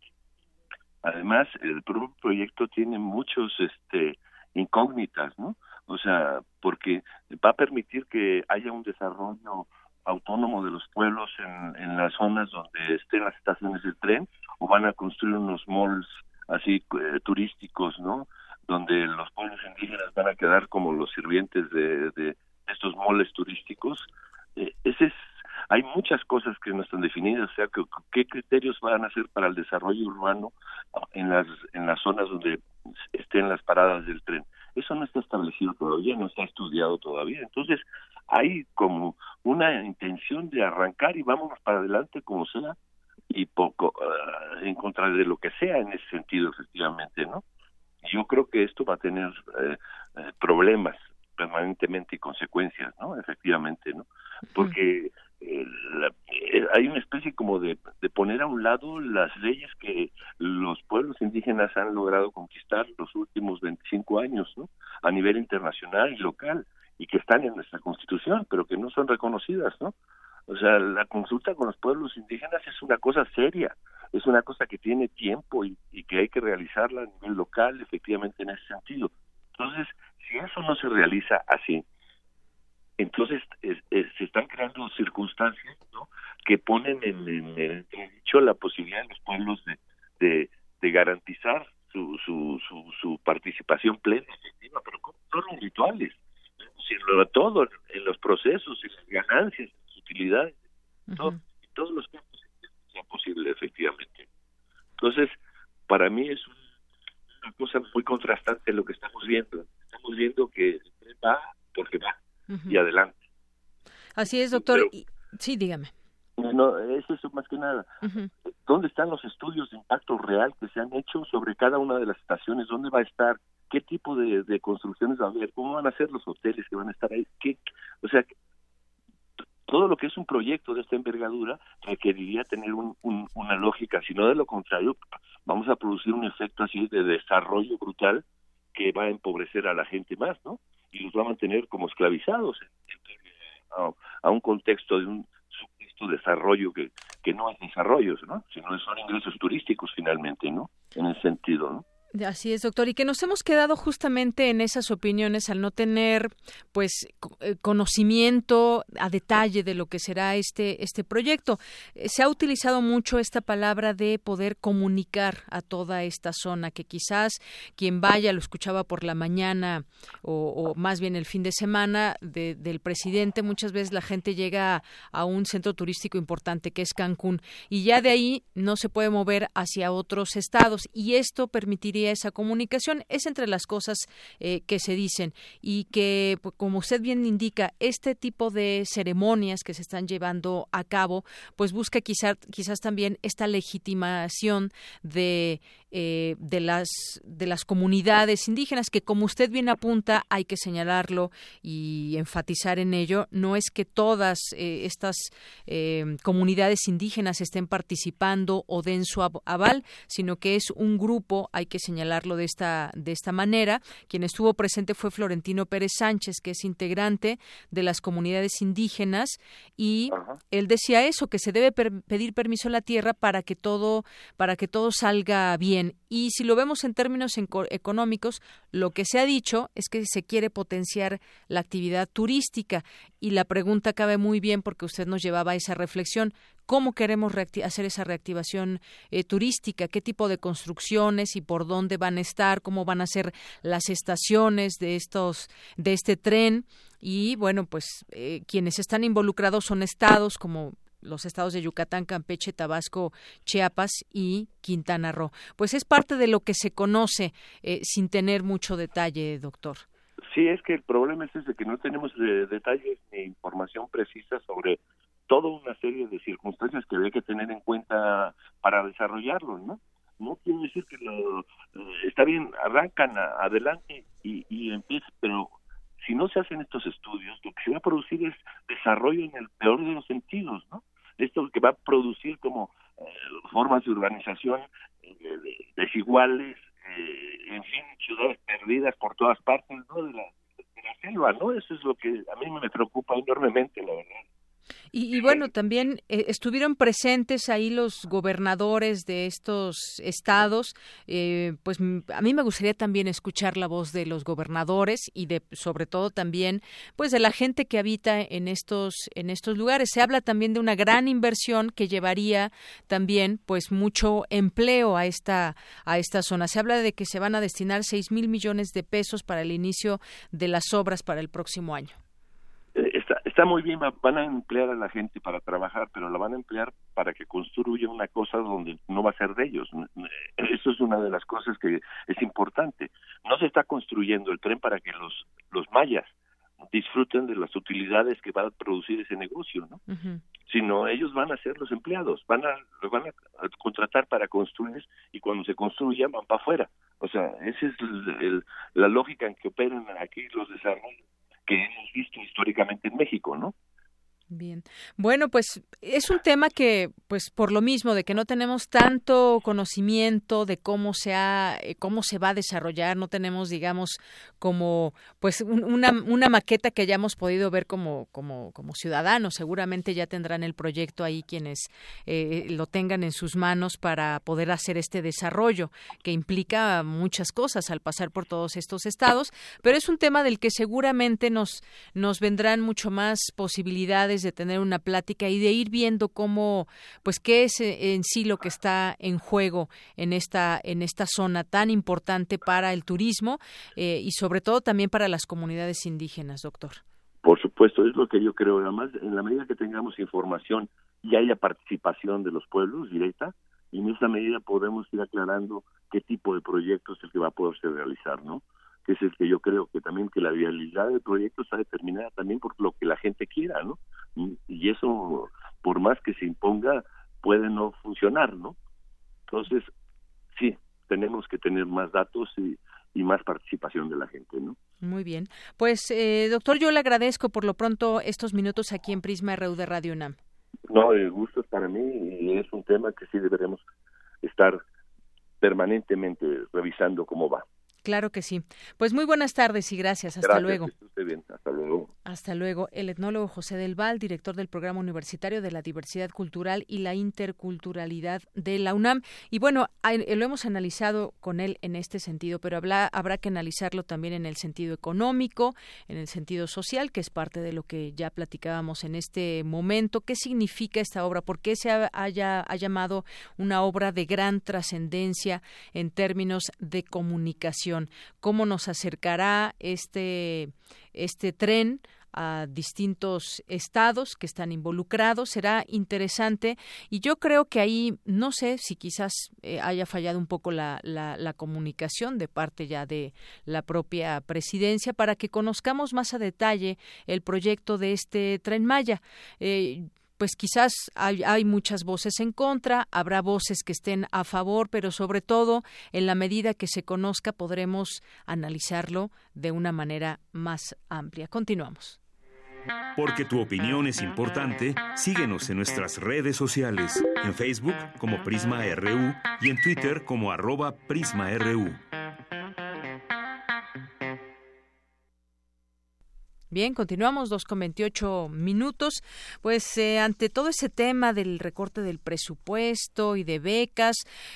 Además, el propio proyecto tiene muchos este incógnitas, ¿no? O sea, porque va a permitir que haya un desarrollo autónomo de los pueblos en, en las zonas donde estén las estaciones del tren o van a construir unos malls así eh, turísticos, ¿no? Donde los pueblos indígenas van a quedar como los sirvientes de, de estos moles turísticos. Eh, ese es, hay muchas cosas que no están definidas, o sea, que, qué criterios van a ser para el desarrollo urbano en las en las zonas donde estén las paradas del tren. Eso no está establecido todavía, no está estudiado todavía. Entonces, hay como una intención de arrancar y vámonos para adelante como sea, y poco uh, en contra de lo que sea en ese sentido efectivamente no yo creo que esto va a tener eh, eh, problemas permanentemente y consecuencias no efectivamente no porque eh, hay una especie como de, de poner a un lado las leyes que los pueblos indígenas han logrado conquistar los últimos 25 años no a nivel internacional y local y que están en nuestra constitución pero que no son reconocidas no o sea, la consulta con los pueblos indígenas es una cosa seria, es una cosa que tiene tiempo y, que hay que realizarla a nivel local, efectivamente, en ese sentido. Entonces, si eso no se realiza así, entonces se están creando circunstancias ¿no? que ponen en, en, dicho la posibilidad de los pueblos de, de, garantizar su, su, su, su participación plena, efectiva, pero no los rituales, sino todo en los procesos, en las ganancias, utilidades. todos los campos sea posible, efectivamente. Entonces, para mí es una cosa muy contrastante lo que estamos viendo. Estamos viendo que va porque va y adelante. Así es, doctor. sí, dígame. No, es eso más que nada. ¿Dónde están los estudios de impacto real que se han hecho sobre cada una de las estaciones? ¿Dónde va a estar? ¿Qué tipo de, de construcciones va a haber? ¿Cómo van a ser los hoteles que van a estar ahí? ¿Qué, o sea, todo lo que es un proyecto de esta envergadura requeriría tener una lógica, si no de lo contrario vamos a producir un efecto así de desarrollo brutal que va a empobrecer a la gente más, ¿no? Y los va a mantener como esclavizados a, un contexto de un supuesto desarrollo que, que no es desarrollo, ¿no? Sino son ingresos turísticos finalmente, ¿no? En el sentido, ¿no? Así es, doctor, y que nos hemos quedado justamente en esas opiniones al no tener, pues, eh, conocimiento a detalle de lo que será este este proyecto. Eh, se ha utilizado mucho esta palabra de poder comunicar a toda esta zona, que quizás quien vaya lo escuchaba por la mañana o, más bien el fin de semana del presidente. Muchas veces la gente llega a un centro turístico importante que es Cancún y ya de ahí no se puede mover hacia otros estados y esto permitiría esa comunicación. Es entre las cosas eh, que se dicen y que, pues, como usted bien indica, este tipo de ceremonias que se están llevando a cabo, pues busca quizás, quizás también esta legitimación de eh, de las de las comunidades indígenas que como usted bien apunta hay que señalarlo y enfatizar en ello no es que todas eh, estas comunidades indígenas estén participando o den su aval sino que es un grupo hay que señalarlo de esta de esta manera quien estuvo presente fue Florentino Pérez Sánchez que es integrante de las comunidades indígenas y él decía eso que se debe pedir permiso a la tierra para que todo para que todo salga bien y si lo vemos en términos económicos, lo que se ha dicho es que se quiere potenciar la actividad turística. Y la pregunta cabe muy bien porque usted nos llevaba a esa reflexión. ¿Cómo queremos hacer esa reactivación eh, turística? ¿Qué tipo de construcciones y por dónde van a estar? ¿Cómo van a ser las estaciones de estos de este tren? Y bueno, pues eh, quienes están involucrados son estados como los estados de Yucatán, Campeche, Tabasco, Chiapas y Quintana Roo. Pues es parte de lo que se conoce eh, sin tener mucho detalle, doctor. Sí, es que el problema es ese, que no tenemos eh, detalles ni información precisa sobre toda una serie de circunstancias que había que tener en cuenta para desarrollarlo, ¿no? No quiero decir que lo, eh, está bien, arrancan adelante y, y empieza, pero si no se hacen estos estudios, lo que se va a producir es desarrollo en el peor de los sentidos, ¿no? esto que va a producir como eh, formas de urbanización eh, desiguales, eh, en fin, ciudades perdidas por todas partes, ¿no? De la, de la selva, ¿no? Eso es lo que a mí me preocupa enormemente, la verdad. Y, bueno, también eh, estuvieron presentes ahí los gobernadores de estos estados. Eh, pues a mí me gustaría también escuchar la voz de los gobernadores y de, sobre todo también, pues de la gente que habita en estos en estos lugares. Se habla también de una gran inversión que llevaría también, pues mucho empleo a esta a esta zona. Se habla de que se van a destinar seis mil millones de pesos para el inicio de las obras para el próximo año está muy bien, van a emplear a la gente para trabajar, pero la van a emplear para que construya una cosa donde no va a ser de ellos. Eso es una de las cosas que es importante. No se está construyendo el tren para que los, los mayas disfruten de las utilidades que va a producir ese negocio, ¿no? Sino ellos van a ser los empleados, van a los van a contratar para construir y cuando se construya van para afuera. O sea, esa es la lógica en que operan aquí los desarrollos que hemos visto históricamente en México, ¿no? Bien. Bueno, pues es un tema que, pues por lo mismo de que no tenemos tanto conocimiento de cómo se ha, eh, cómo se va a desarrollar, no tenemos, digamos, como, pues una, una maqueta que hayamos podido ver como, como, como ciudadanos. Seguramente ya tendrán el proyecto ahí quienes eh, lo tengan en sus manos para poder hacer este desarrollo que implica muchas cosas al pasar por todos estos estados, pero es un tema del que seguramente nos, nos vendrán mucho más posibilidades de tener una plática y de ir viendo cómo, pues, qué es en sí lo que está en juego en esta, en esta zona tan importante para el turismo eh, y sobre todo también para las comunidades indígenas, doctor. Por supuesto, es lo que yo creo. Además, en la medida que tengamos información y haya participación de los pueblos directa y en esa medida podemos ir aclarando qué tipo de proyecto es el que va a poderse realizar, ¿no? Que es el que yo creo que también que la viabilidad del proyecto está determinada también por lo que la gente quiera, ¿no? Y eso, por más que se imponga, puede no funcionar, ¿no? Entonces, sí, tenemos que tener más datos y, y más participación de la gente, ¿no? Muy bien. Pues, eh, doctor, yo le agradezco por lo pronto estos minutos aquí en Prisma RU de Radio UNAM. No, el gusto es para mí y es un tema que sí deberemos estar permanentemente revisando cómo va. Claro que sí. Pues muy buenas tardes y gracias. Hasta luego. Hasta luego. Hasta luego. El etnólogo José del Val, director del Programa Universitario de la Diversidad Cultural y la Interculturalidad de la UNAM. Y bueno, eh, lo hemos analizado con él en este sentido, pero habrá, habrá que analizarlo también en el sentido económico, en el sentido social, que es parte de lo que ya platicábamos en este momento. ¿Qué significa esta obra? ¿Por qué se ha, haya, ha llamado una obra de gran trascendencia en términos de comunicación? Cómo nos acercará este, este tren a distintos estados que están involucrados. Será interesante y yo creo que ahí no sé si quizás eh, haya fallado un poco la, la, comunicación de parte ya de la propia presidencia para que conozcamos más a detalle el proyecto de este tren Maya. Eh, pues quizás hay, muchas voces en contra, habrá voces que estén a favor, pero sobre todo, en la medida que se conozca, podremos analizarlo de una manera más amplia. Continuamos. Porque tu opinión es importante, síguenos en nuestras redes sociales, en Facebook como Prisma RU y en Twitter como arroba PrismaRU. Bien, continuamos dos con veintiocho minutos. Pues eh, ante todo ese tema del recorte del presupuesto y de becas,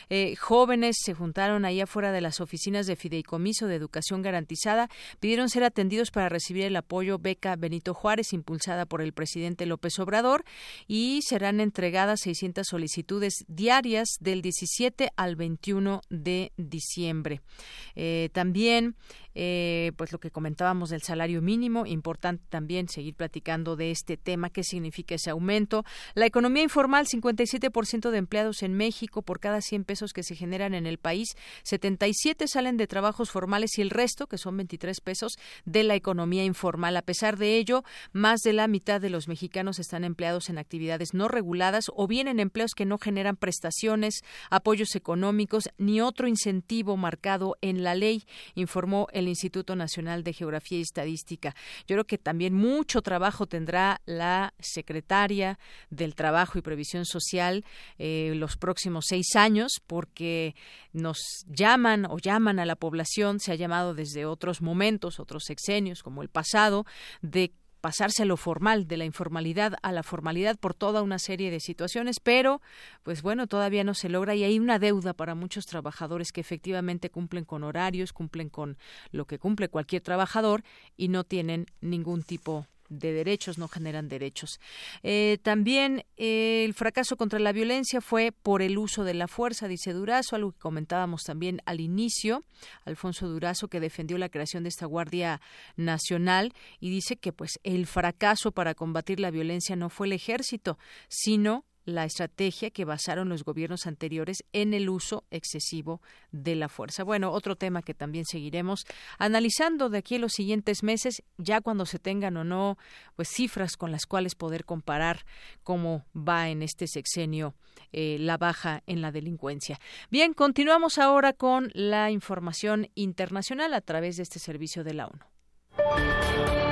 eh, jóvenes se juntaron ahí afuera de las oficinas de Fideicomiso de Educación Garantizada, pidieron ser atendidos para recibir el apoyo beca Benito Juárez impulsada por el presidente López Obrador y serán entregadas 600 solicitudes diarias del 17 al 21 de diciembre. Eh, también eh, pues lo que comentábamos del salario mínimo, importante también seguir platicando de este tema, qué significa ese aumento. La economía informal, 57% de empleados en México por cada 100 pesos que se generan en el país, 77 salen de trabajos formales y el resto, que son 23 pesos, de la economía informal. A pesar de ello, más de la mitad de los mexicanos están empleados en actividades no reguladas o bien en empleos que no generan prestaciones, apoyos económicos ni otro incentivo marcado en la ley, informó el Instituto Nacional de Geografía y Estadística. Yo creo que también mucho trabajo tendrá la secretaria del Trabajo y Previsión Social eh, los próximos seis años, porque nos llaman o llaman a la población, se ha llamado desde otros momentos, otros sexenios, como el pasado, de pasarse lo formal, de la informalidad a la formalidad por toda una serie de situaciones, pero pues bueno, todavía no se logra y hay una deuda para muchos trabajadores que efectivamente cumplen con horarios, cumplen con lo que cumple cualquier trabajador y no tienen ningún tipo de derechos, no generan derechos. Eh, también eh, el fracaso contra la violencia fue por el uso de la fuerza, dice Durazo, algo que comentábamos también al inicio, Alfonso Durazo, que defendió la creación de esta Guardia Nacional y dice que pues el fracaso para combatir la violencia no fue el ejército, sino la estrategia que basaron los gobiernos anteriores en el uso excesivo de la fuerza. Bueno, otro tema que también seguiremos analizando de aquí en los siguientes meses, ya cuando se tengan o no pues cifras con las cuales poder comparar cómo va en este sexenio eh, la baja en la delincuencia. Bien, continuamos ahora con la información internacional a través de este servicio de la ONU.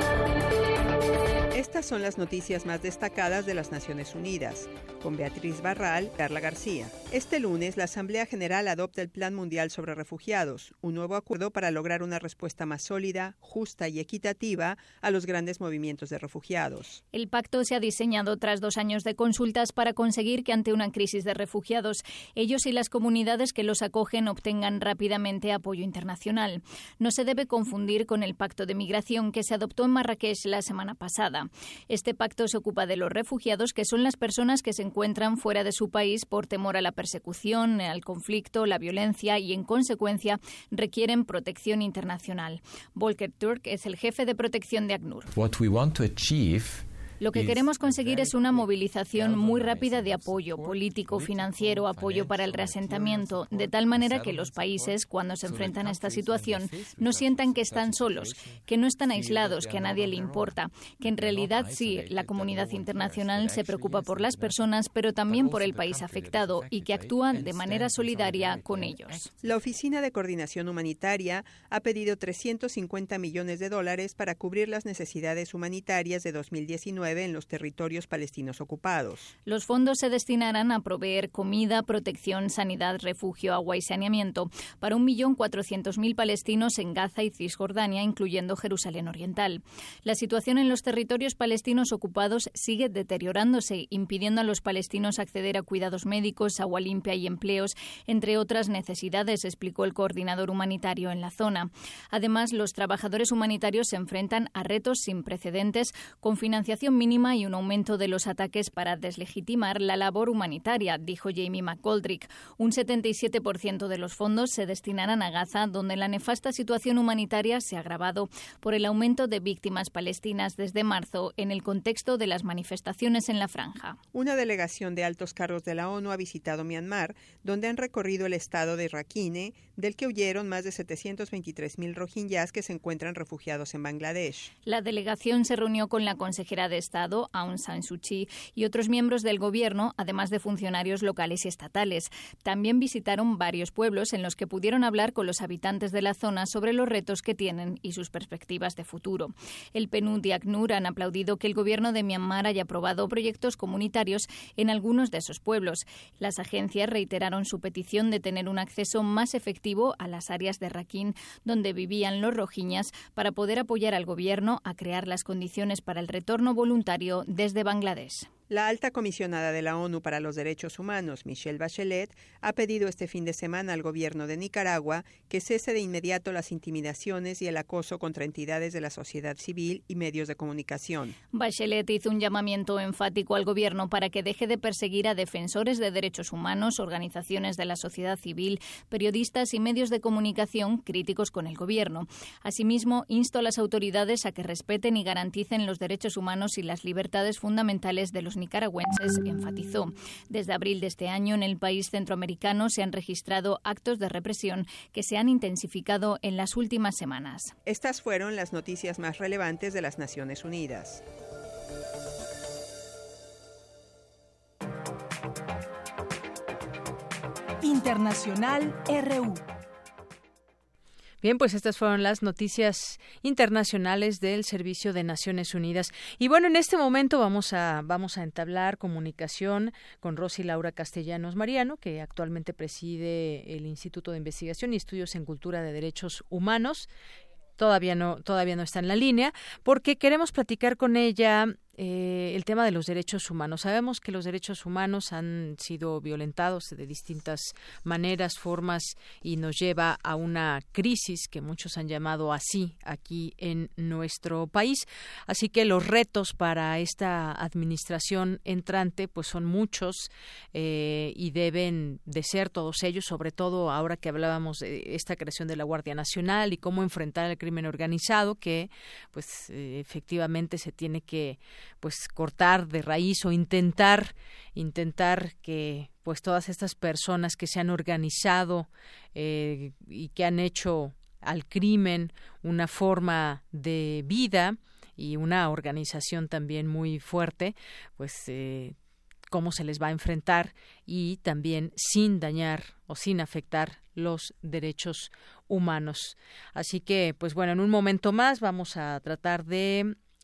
Estas son las noticias más destacadas de las Naciones Unidas, con Beatriz Barral, Carla García. Este lunes, la Asamblea General adopta el Plan Mundial sobre Refugiados, un nuevo acuerdo para lograr una respuesta más sólida, justa y equitativa a los grandes movimientos de refugiados. El pacto se ha diseñado tras dos años de consultas para conseguir que ante una crisis de refugiados, ellos y las comunidades que los acogen obtengan rápidamente apoyo internacional. No se debe confundir con el pacto de migración que se adoptó en Marrakech la semana pasada. Este pacto se ocupa de los refugiados, que son las personas que se encuentran fuera de su país por temor a la persecución, al conflicto, la violencia y, en consecuencia, requieren protección internacional. Volker Turk es el jefe de protección de ACNUR. Lo que queremos conseguir es una movilización muy rápida de apoyo político, financiero, apoyo para el reasentamiento, de tal manera que los países, cuando se enfrentan a esta situación, no sientan que están solos, que no están aislados, que a nadie le importa, que en realidad sí, la comunidad internacional se preocupa por las personas, pero también por el país afectado y que actúan de manera solidaria con ellos. La Oficina de Coordinación Humanitaria ha pedido 350 millones de dólares para cubrir las necesidades humanitarias de 2019 en los territorios palestinos ocupados. Los fondos se destinarán a proveer comida, protección, sanidad, refugio, agua y saneamiento para 1.400.000 palestinos en Gaza y Cisjordania, incluyendo Jerusalén Oriental. La situación en los territorios palestinos ocupados sigue deteriorándose, impidiendo a los palestinos acceder a cuidados médicos, agua limpia y empleos, entre otras necesidades, explicó el coordinador humanitario en la zona. Además, los trabajadores humanitarios se enfrentan a retos sin precedentes, con financiación mínima y un aumento de los ataques para deslegitimar la labor humanitaria, dijo Jamie McGoldrick. Un 77% de los fondos se destinarán a Gaza, donde la nefasta situación humanitaria se ha agravado por el aumento de víctimas palestinas desde marzo en el contexto de las manifestaciones en la franja. Una delegación de altos cargos de la ONU ha visitado Myanmar, donde han recorrido el estado de Rakhine, del que huyeron más de 723.000 rohingyas que se encuentran refugiados en Bangladesh. La delegación se reunió con la consejera de Estado, Aung San Suu Kyi, y otros miembros del gobierno, además de funcionarios locales y estatales. También visitaron varios pueblos en los que pudieron hablar con los habitantes de la zona sobre los retos que tienen y sus perspectivas de futuro. El PNUD y ACNUR han aplaudido que el gobierno de Myanmar haya aprobado proyectos comunitarios en algunos de esos pueblos. Las agencias reiteraron su petición de tener un acceso más efectivo a las áreas de Rakhine donde vivían los rojiñas para poder apoyar al gobierno a crear las condiciones para el retorno voluntario desde Bangladesh. La alta comisionada de la ONU para los Derechos Humanos, Michelle Bachelet, ha pedido este fin de semana al gobierno de Nicaragua que cese de inmediato las intimidaciones y el acoso contra entidades de la sociedad civil y medios de comunicación. Bachelet hizo un llamamiento enfático al gobierno para que deje de perseguir a defensores de derechos humanos, organizaciones de la sociedad civil, periodistas y medios de comunicación críticos con el gobierno. Asimismo, instó a las autoridades a que respeten y garanticen los derechos humanos y las libertades fundamentales de los nicaragüenses, enfatizó. Desde abril de este año, en el país centroamericano se han registrado actos de represión que se han intensificado en las últimas semanas. Estas fueron las noticias más relevantes de las Naciones Unidas. Internacional RU. Bien, pues estas fueron las noticias internacionales del Servicio de Naciones Unidas. Y bueno, en este momento vamos a, vamos a entablar comunicación con Rosy Laura Castellanos Mariano, que actualmente preside el Instituto de Investigación y Estudios en Cultura de Derechos Humanos. Todavía no, todavía no está en la línea, porque queremos platicar con ella eh, el tema de los derechos humanos. Sabemos que los derechos humanos han sido violentados de distintas maneras, formas y nos lleva a una crisis que muchos han llamado así aquí en nuestro país. Así que los retos para esta administración entrante pues son muchos eh, y deben de ser todos ellos, sobre todo ahora que hablábamos de esta creación de la Guardia Nacional y cómo enfrentar el crimen organizado que pues eh, efectivamente se tiene que pues cortar de raíz o intentar intentar que pues todas estas personas que se han organizado eh, y que han hecho al crimen una forma de vida y una organización también muy fuerte pues eh, cómo se les va a enfrentar y también sin dañar o sin afectar los derechos humanos. Así que, pues bueno, en un momento más vamos a tratar de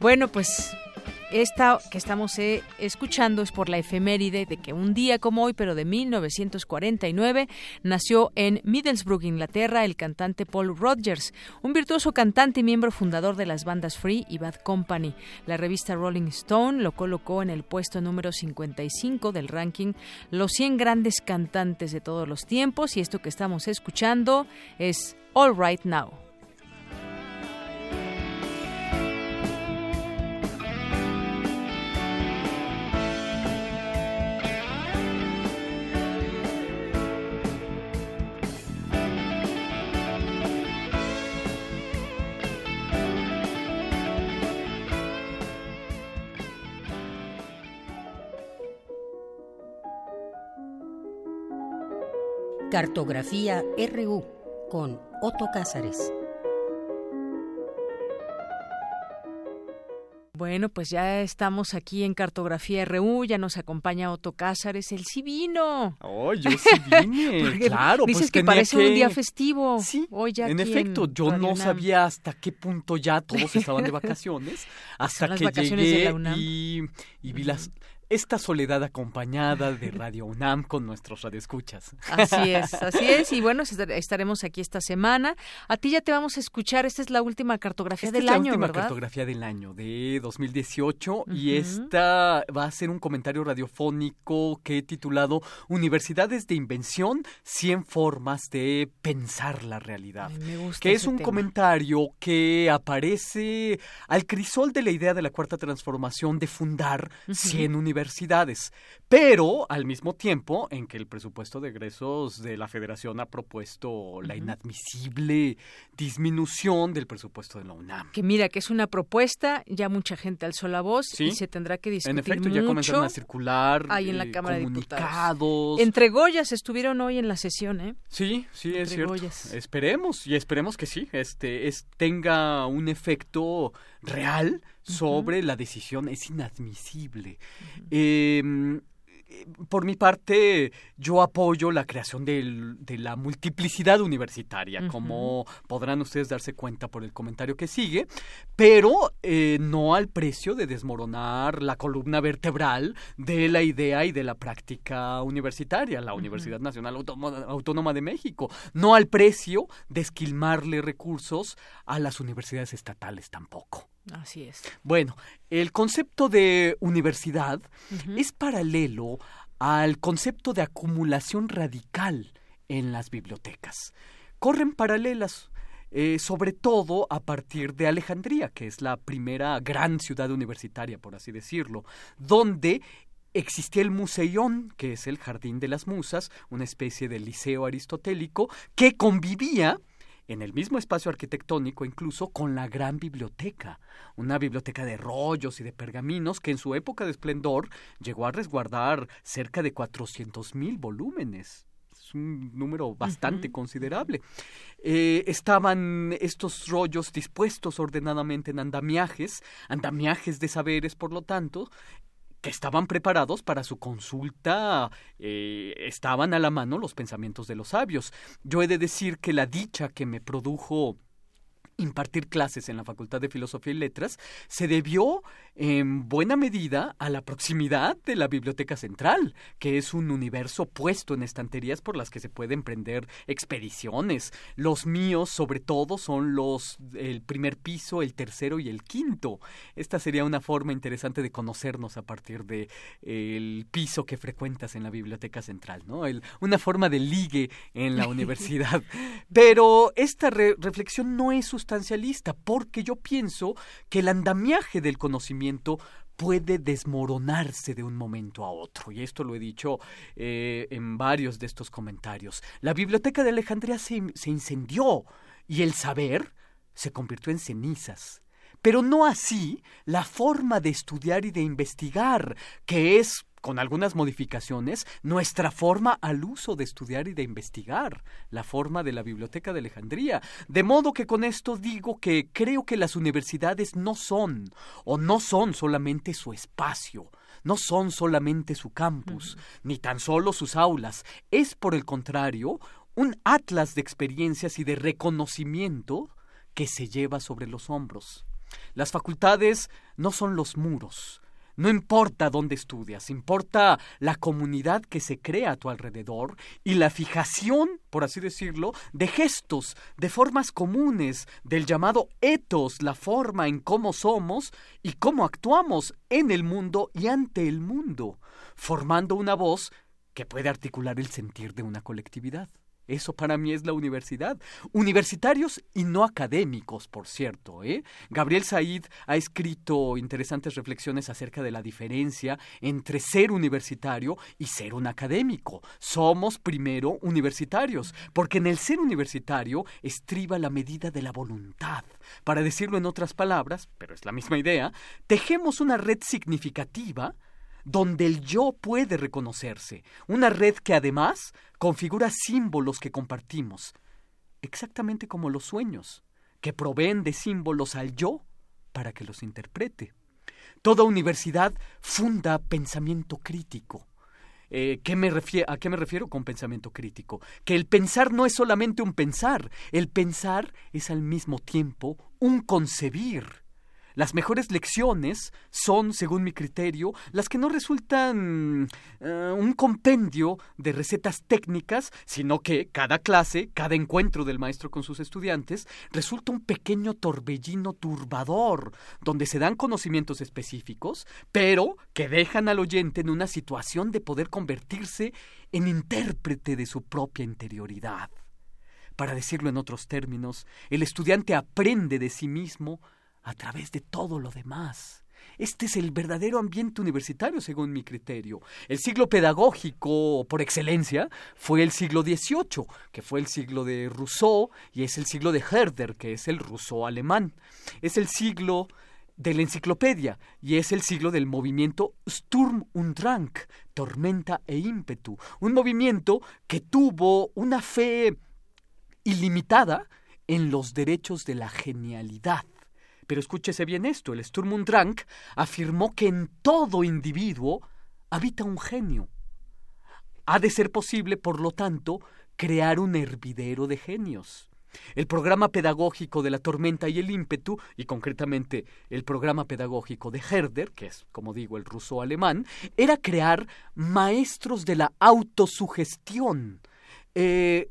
Bueno, pues esta que estamos eh, escuchando es por la efeméride de que un día como hoy, pero de 1949, nació en Middlesbrough, Inglaterra, el cantante Paul Rodgers, un virtuoso cantante y miembro fundador de las bandas Free y Bad Company. La revista Rolling Stone lo colocó en el puesto número 55 del ranking Los 100 grandes cantantes de todos los tiempos y esto que estamos escuchando es All Right Now. Cartografía RU con Otto Cázares. Bueno, pues ya estamos aquí en Cartografía RU, ya nos acompaña Otto Cázares, el sí vino. Oh, yo sí vine, <laughs> Porque claro. Dices pues que tenía parece un día festivo. Sí, Hoy ya en efecto, yo Radio no UNAM. sabía hasta qué punto ya todos estaban de <laughs> vacaciones, hasta las que vacaciones de llegué la UNAM. y, y vi las esta soledad acompañada de Radio UNAM con nuestros radioescuchas. Así es, así es. Y bueno, estar- estaremos aquí esta semana. A ti ya te vamos a escuchar. Esta es la última cartografía Esta del es la año, última ¿verdad? cartografía del año de 2018 y Ujú. esta va a ser un comentario radiofónico que he titulado Universidades de Invención, 100 formas de pensar la realidad. me gusta que es un tema. comentario que aparece al crisol de la idea de la cuarta transformación de fundar Ujú. 100 universidades, pero al mismo tiempo en que el presupuesto de egresos de la Federación ha propuesto la inadmisible disminución del presupuesto de la UNAM. Que mira, que es una propuesta, ya mucha gente alzó la voz Sí. y se tendrá que discutir En efecto, ya comenzaron a circular ahí en la eh, Cámara de Diputados. comunicados. Entre Goyas estuvieron hoy en la sesión, ¿eh? Sí, sí, es Entre cierto. Goyas. Esperemos y esperemos que sí, este, es, tenga un efecto real sobre la decisión. Es inadmisible. Eh, por mi parte, yo apoyo la creación del- de la multiplicidad universitaria, como podrán ustedes darse cuenta por el comentario que sigue, pero eh, no al precio de desmoronar la columna vertebral de la idea y de la práctica universitaria, la Universidad Nacional Autónoma de México, no al precio de esquilmarle recursos a las universidades estatales tampoco. Así es. Bueno, el concepto de universidad es paralelo al concepto de acumulación radical en las bibliotecas. Corren paralelas, eh, sobre todo a partir de Alejandría, que es la primera gran ciudad universitaria, por así decirlo, donde existía el Museión, que es el Jardín de las Musas, una especie de liceo aristotélico, que convivía en el mismo espacio arquitectónico incluso con la gran biblioteca, una biblioteca de rollos y de pergaminos que en su época de esplendor llegó a resguardar cerca de 400 mil volúmenes. Es un número bastante considerable. Eh, estaban estos rollos dispuestos ordenadamente en andamiajes, andamiajes de saberes, por lo tanto, que estaban preparados para su consulta, eh, estaban a la mano los pensamientos de los sabios. Yo he de decir que la dicha que me produjo impartir clases en la Facultad de Filosofía y Letras se debió en buena medida a la proximidad de la Biblioteca Central, que es un universo puesto en estanterías por las que se pueden emprender expediciones. Los míos, sobre todo, son los el primer piso, el tercero y el quinto. Esta sería una forma interesante de conocernos a partir de el piso que frecuentas en la Biblioteca Central, ¿no? El, una forma de ligue en la <laughs> universidad. Pero esta reflexión no es porque yo pienso que el andamiaje del conocimiento puede desmoronarse de un momento a otro. Y esto lo he dicho eh, en varios de estos comentarios. La biblioteca de Alejandría se, se incendió y el saber se convirtió en cenizas. Pero no así la forma de estudiar y de investigar, que es con algunas modificaciones, nuestra forma al uso de estudiar y de investigar, la forma de la Biblioteca de Alejandría. De modo que con esto digo que creo que las universidades no son, o no son solamente su espacio, no son solamente su campus, ni tan solo sus aulas, es por el contrario un atlas de experiencias y de reconocimiento que se lleva sobre los hombros. Las facultades no son los muros, no importa dónde estudias, importa la comunidad que se crea a tu alrededor y la fijación, por así decirlo, de gestos, de formas comunes, del llamado etos, la forma en cómo somos y cómo actuamos en el mundo y ante el mundo, formando una voz que puede articular el sentir de una colectividad. Eso para mí es la universidad. Universitarios y no académicos, por cierto. ¿eh? Gabriel Said ha escrito interesantes reflexiones acerca de la diferencia entre ser universitario y ser un académico. Somos primero universitarios, porque en el ser universitario estriba la medida de la voluntad. Para decirlo en otras palabras, pero es la misma idea, tejemos una red significativa donde el yo puede reconocerse, una red que además configura símbolos que compartimos, exactamente como los sueños, que proveen de símbolos al yo para que los interprete. Toda universidad funda pensamiento crítico. Eh, ¿qué me ¿A qué me refiero con pensamiento crítico? Que el pensar no es solamente un pensar, el pensar es al mismo tiempo un concebir las mejores lecciones son, según mi criterio, las que no resultan eh, un compendio de recetas técnicas, sino que cada clase, cada encuentro del maestro con sus estudiantes, resulta un pequeño torbellino turbador, donde se dan conocimientos específicos, pero que dejan al oyente en una situación de poder convertirse en intérprete de su propia interioridad. Para decirlo en otros términos, el estudiante aprende de sí mismo a través de todo lo demás. Este es el verdadero ambiente universitario, según mi criterio. El siglo pedagógico por excelencia fue el siglo XVIII, que fue el siglo de Rousseau, y es el siglo de Herder, que es el Rousseau alemán. Es el siglo de la enciclopedia, y es el siglo del movimiento Sturm und Drang, tormenta e ímpetu, un movimiento que tuvo una fe ilimitada en los derechos de la genialidad pero escúchese bien esto, el Sturm und Drang afirmó que en todo individuo habita un genio. Ha de ser posible, por lo tanto, crear un hervidero de genios. El programa pedagógico de la tormenta y el ímpetu, y concretamente el programa pedagógico de Herder, que es, como digo, el ruso alemán, era crear maestros de la autosugestión. Eh,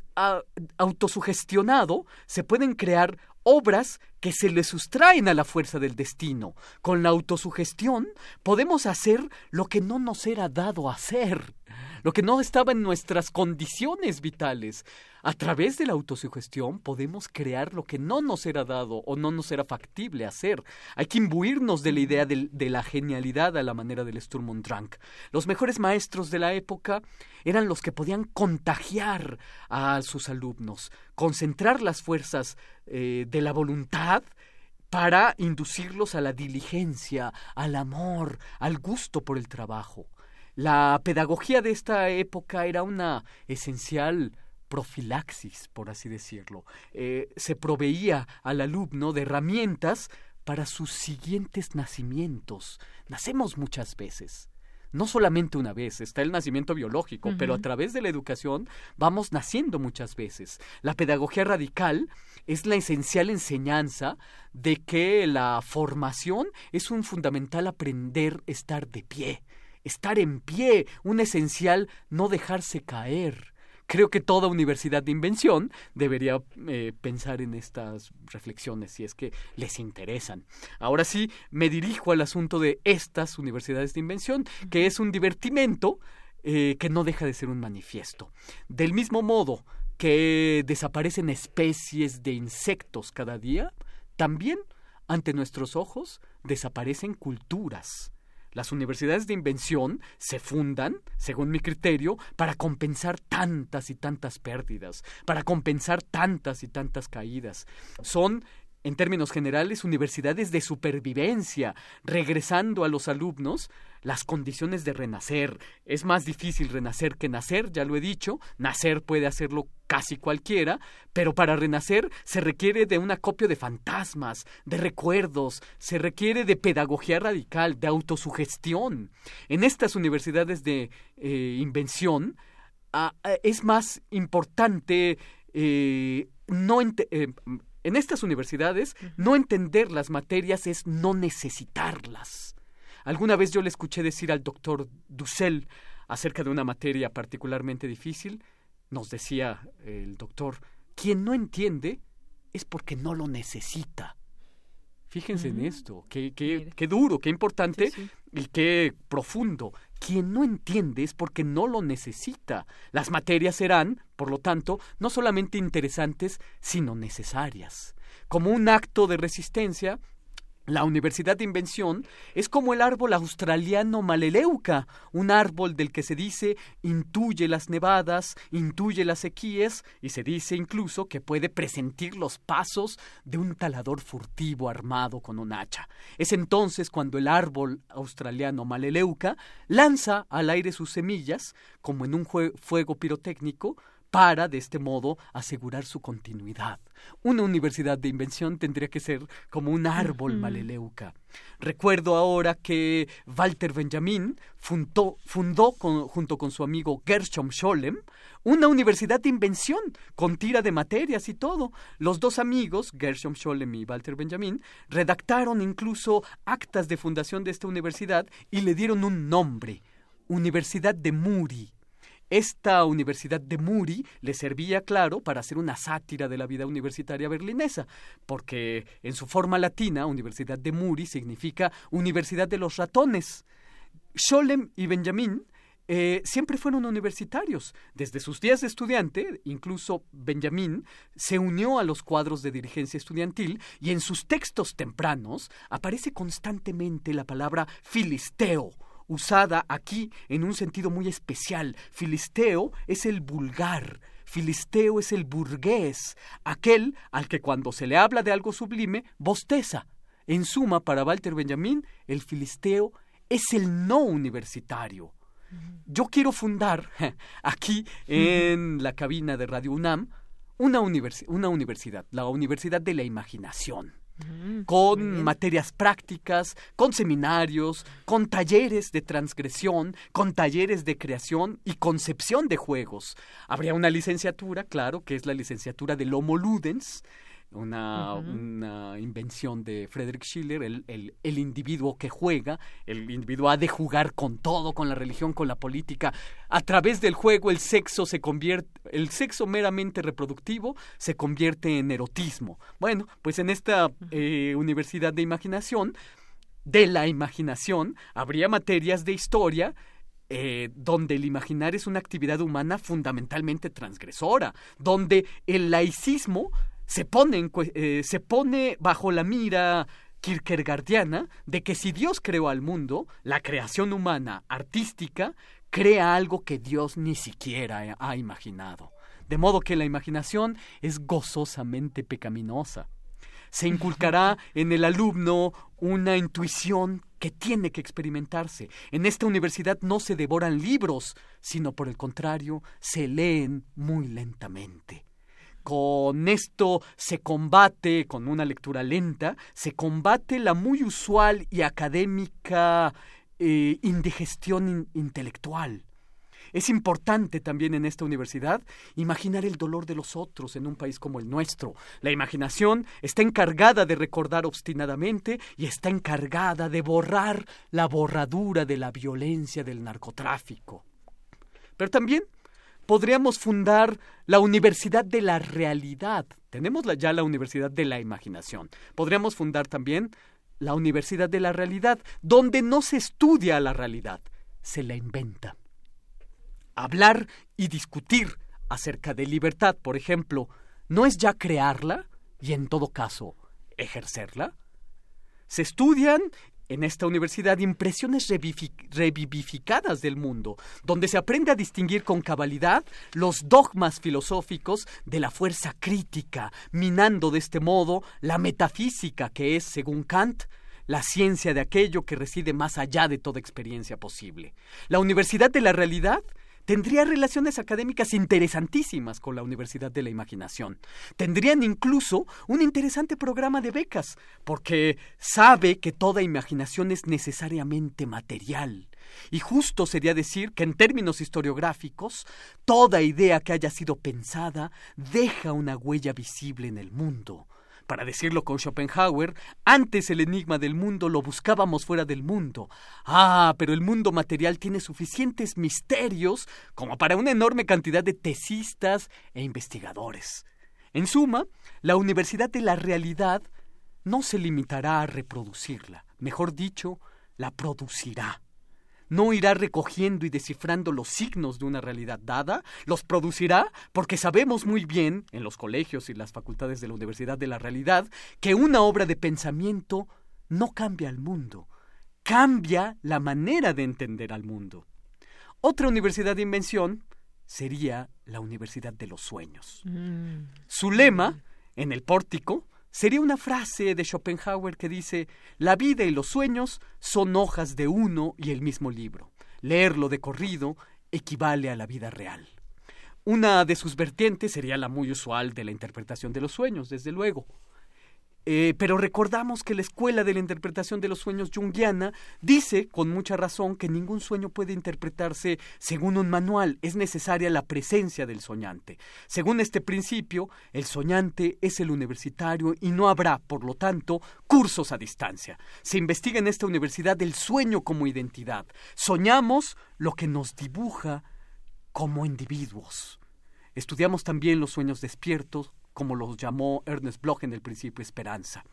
autosugestionado se pueden crear obras que se le sustraen a la fuerza del destino. Con la autosugestión podemos hacer lo que no nos era dado hacer, lo que no estaba en nuestras condiciones vitales. A través de la autosugestión podemos crear lo que no nos era dado o no nos era factible hacer. Hay que imbuirnos de la idea de, la genialidad a la manera del Sturm und Drang. Los mejores maestros de la época eran los que podían contagiar a sus alumnos, concentrar las fuerzas eh, de la voluntad para inducirlos a la diligencia, al amor, al gusto por el trabajo. La pedagogía de esta época era una esencial profilaxis, por así decirlo. Eh, se proveía al alumno de herramientas para sus siguientes nacimientos. Nacemos muchas veces. No solamente una vez, está el nacimiento biológico, pero a través de la educación vamos naciendo muchas veces. La pedagogía radical es la esencial enseñanza de que la formación es un fundamental aprender a estar de pie, estar en pie, un esencial no dejarse caer creo que toda universidad de invención debería eh, pensar en estas reflexiones si es que les interesan. Ahora sí, me dirijo al asunto de estas universidades de invención, que es un divertimento eh, que no deja de ser un manifiesto. Del mismo modo que desaparecen especies de insectos cada día, también ante nuestros ojos desaparecen culturas las universidades de invención se fundan, según mi criterio, para compensar tantas y tantas pérdidas, para compensar tantas y tantas caídas. Son en términos generales, universidades de supervivencia, regresando a los alumnos las condiciones de renacer. Es más difícil renacer que nacer, ya lo he dicho, nacer puede hacerlo casi cualquiera, pero para renacer se requiere de un acopio de fantasmas, de recuerdos, se requiere de pedagogía radical, de autosugestión. En estas universidades de eh, invención ah, es más importante eh, no eh, en estas universidades, no entender las materias es no necesitarlas. Alguna vez yo le escuché decir al doctor Dussel acerca de una materia particularmente difícil, nos decía el doctor, quien no entiende es porque no lo necesita. Fíjense en esto, qué, qué, qué, duro, qué importante y qué profundo. Quien no entiende es porque no lo necesita. Las materias serán, por lo tanto, no solamente interesantes, sino necesarias. Como un acto de resistencia, la Universidad de Invención es como el árbol australiano Maleleuca, un árbol del que se dice intuye las nevadas, intuye las sequías y se dice incluso que puede presentir los pasos de un talador furtivo armado con un hacha. Es entonces cuando el árbol australiano Maleleuca lanza al aire sus semillas, como en un fuego pirotécnico, para, de este modo, asegurar su continuidad. Una universidad de invención tendría que ser como un árbol maleleuca. Recuerdo ahora que Walter Benjamin fundó, fundó junto con su amigo Gershom Scholem una universidad de invención con tira de materias y todo. Los dos amigos, Gershom Scholem y Walter Benjamin, redactaron incluso actas de fundación de esta universidad y le dieron un nombre, Universidad de Muri esta Universidad de Muri le servía, claro, para hacer una sátira de la vida universitaria berlinesa, porque en su forma latina, Universidad de Muri significa Universidad de los Ratones. Scholem y Benjamin eh, siempre fueron universitarios. Desde sus días de estudiante, incluso Benjamin se unió a los cuadros de dirigencia estudiantil y en sus textos tempranos aparece constantemente la palabra filisteo usada aquí en un sentido muy especial. Filisteo es el vulgar, filisteo es el burgués, aquel al que cuando se le habla de algo sublime, bosteza. En suma, para Walter Benjamin, el filisteo es el no universitario. Yo quiero fundar <laughs> aquí en la cabina de Radio UNAM una, una universidad, la Universidad de la Imaginación con materias prácticas, con seminarios, con talleres de transgresión, con talleres de creación y concepción de juegos. Habría una licenciatura, claro, que es la licenciatura de Homo Ludens, una, una, invención de Friedrich Schiller, el, el, el, individuo que juega, el individuo ha de jugar con todo, con la religión, con la política. A través del juego el sexo se convierte, el sexo meramente reproductivo se convierte en erotismo. Bueno, pues en esta eh, universidad de imaginación, de la imaginación, habría materias de historia, eh, donde el imaginar es una actividad humana fundamentalmente transgresora, donde el laicismo se pone, eh, se pone bajo la mira kierkegaardiana de que si Dios creó al mundo, la creación humana artística crea algo que Dios ni siquiera ha imaginado. De modo que la imaginación es gozosamente pecaminosa. Se <laughs> inculcará en el alumno una intuición que tiene que experimentarse. En esta universidad no se devoran libros, sino por el contrario, se leen muy lentamente con esto se combate, con una lectura lenta, se combate la muy usual y académica eh, indigestión intelectual. Es importante también en esta universidad imaginar el dolor de los otros en un país como el nuestro. La imaginación está encargada de recordar obstinadamente y está encargada de borrar la borradura de la violencia del narcotráfico. Pero también podríamos fundar la Universidad de la Realidad. Tenemos ya la Universidad de la Imaginación. Podríamos fundar también la Universidad de la Realidad, donde no se estudia la realidad, se la inventa hablar y discutir acerca de libertad, por ejemplo, ¿no es ya crearla y en todo caso ejercerla? Se estudian en esta universidad impresiones revivificadas del mundo, donde se aprende a distinguir con cabalidad los dogmas filosóficos de la fuerza crítica, minando de este modo la metafísica que es, según Kant, la ciencia de aquello que reside más allá de toda experiencia posible. La Universidad de la Realidad tendría relaciones académicas interesantísimas con la Universidad de la Imaginación. Tendrían incluso un interesante programa de becas, porque sabe que toda imaginación es necesariamente material. Y justo sería decir que en términos historiográficos, toda idea que haya sido pensada deja una huella visible en el mundo. Para decirlo con Schopenhauer, antes el enigma del mundo lo buscábamos fuera del mundo. Ah, pero el mundo material tiene suficientes misterios como para una enorme cantidad de tesistas e investigadores. En suma, la Universidad de la Realidad no se limitará a reproducirla, mejor dicho, la producirá no irá recogiendo y descifrando los signos de una realidad dada, los producirá porque sabemos muy bien, en los colegios y las facultades de la Universidad de la Realidad, que una obra de pensamiento no cambia al mundo, cambia la manera de entender al mundo. Otra universidad de invención sería la Universidad de los Sueños. Mm. Su lema, en el pórtico, sería una frase de Schopenhauer que dice, la vida y los sueños son hojas de uno y el mismo libro. Leerlo de corrido equivale a la vida real. Una de sus vertientes sería la muy usual de la interpretación de los sueños, desde luego. Eh, pero recordamos que la escuela de la interpretación de los sueños junguiana dice, con mucha razón, que ningún sueño puede interpretarse según un manual, es necesaria la presencia del soñante. Según este principio, el soñante es el universitario y no habrá, por lo tanto, cursos a distancia. Se investiga en esta universidad el sueño como identidad. Soñamos lo que nos dibuja como individuos. Estudiamos también los sueños despiertos, como los llamó Ernest Bloch en el principio Esperanza.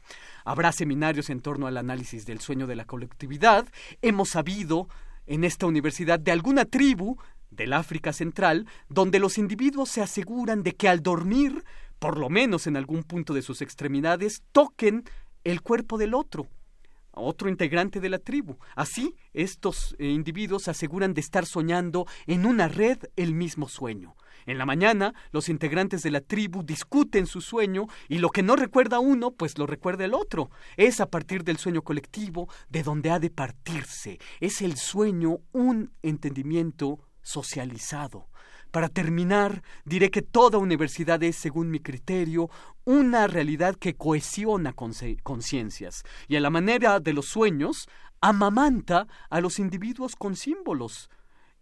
Habrá seminarios en torno al análisis del sueño de la colectividad. Hemos sabido en esta universidad de alguna tribu del África Central donde los individuos se aseguran de que al dormir, por lo menos en algún punto de sus extremidades, toquen el cuerpo del otro otro integrante de la tribu. Así, estos eh, individuos aseguran de estar soñando en una red el mismo sueño. En la mañana, los integrantes de la tribu discuten su sueño y lo que no recuerda uno, pues lo recuerda el otro. Es a partir del sueño colectivo de donde ha de partirse. Es el sueño un entendimiento socializado. Para terminar, diré que toda universidad es, según mi criterio, una realidad que cohesiona conciencias y a la manera de los sueños amamanta a los individuos con símbolos.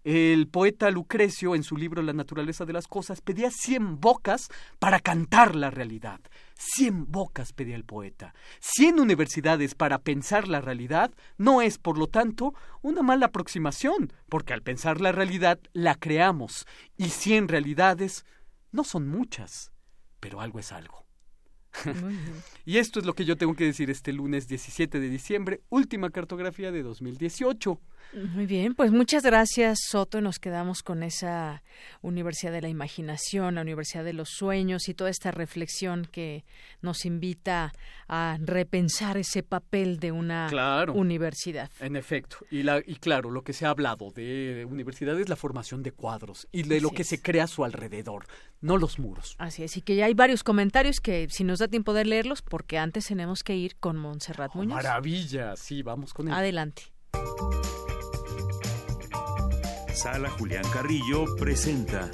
El poeta Lucrecio, en su libro La naturaleza de las cosas, pedía cien bocas para cantar la realidad. Cien bocas pedía el poeta. Cien universidades para pensar la realidad no es, por lo tanto, una mala aproximación, porque al pensar la realidad la creamos, y cien realidades no son muchas, pero algo es algo. <laughs> y esto es lo que yo tengo que decir este lunes 17 de diciembre, última cartografía de 2018. Muy bien, pues muchas gracias Soto. Nos quedamos con esa Universidad de la Imaginación, la Universidad de los Sueños y toda esta reflexión que nos invita a repensar ese papel de una universidad. En efecto, y, la, y claro, lo que se ha hablado de universidad es la formación de cuadros y de lo que se crea a su alrededor, no los muros. Así es, y que ya hay varios comentarios que si nos da tiempo de leerlos, porque antes tenemos que ir con Montserrat oh, Muñoz. Maravilla, sí, vamos con él. Adelante. Sala Julián Carrillo presenta.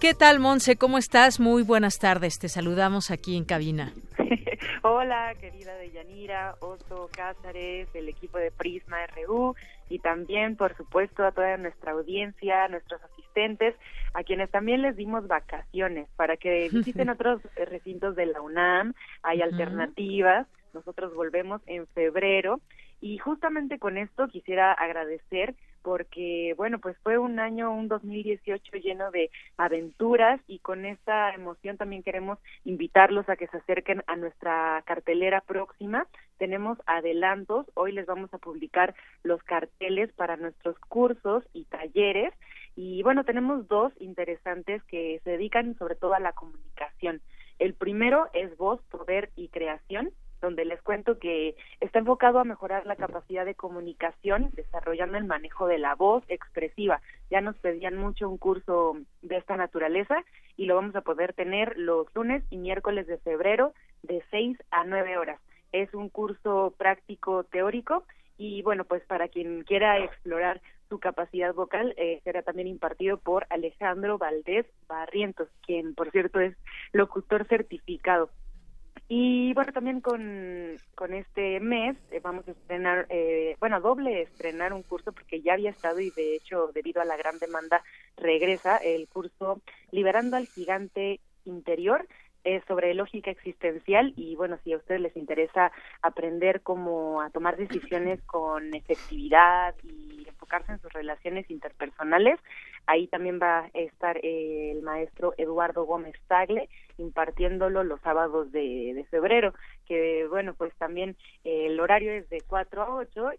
¿Qué tal, Monse? ¿Cómo estás? Muy buenas tardes. Te saludamos aquí en cabina. <laughs> Hola, querida Deyanira, Otto Cázares, el equipo de Prisma RU y también, por supuesto, a toda nuestra audiencia, a nuestros asistentes, a quienes también les dimos vacaciones para que <laughs> visiten otros recintos de la UNAM. Hay alternativas. Nosotros volvemos en febrero y justamente con esto quisiera agradecer porque, bueno, pues fue un año, un 2018 lleno de aventuras y con esta emoción también queremos invitarlos a que se acerquen a nuestra cartelera próxima. Tenemos adelantos, hoy les vamos a publicar los carteles para nuestros cursos y talleres y bueno, tenemos dos interesantes que se dedican sobre todo a la comunicación. El primero es voz, poder y creación donde les cuento que está enfocado a mejorar la capacidad de comunicación, desarrollando el manejo de la voz expresiva. Ya nos pedían mucho un curso de esta naturaleza y lo vamos a poder tener los lunes y miércoles de febrero de 6 a 9 horas. Es un curso práctico teórico y bueno, pues para quien quiera explorar su capacidad vocal eh, será también impartido por Alejandro Valdés Barrientos, quien por cierto es locutor certificado. Y bueno, también con, con este mes eh, vamos a estrenar, eh, bueno, doble estrenar un curso porque ya había estado y de hecho debido a la gran demanda regresa el curso Liberando al Gigante Interior es sobre lógica existencial. Y bueno, si a ustedes les interesa aprender cómo a tomar decisiones con efectividad y enfocarse en sus relaciones interpersonales, ahí también va a estar el maestro Eduardo Gómez Tagle impartiéndolo los sábados de, febrero, que bueno, pues también el horario es de 4 a 8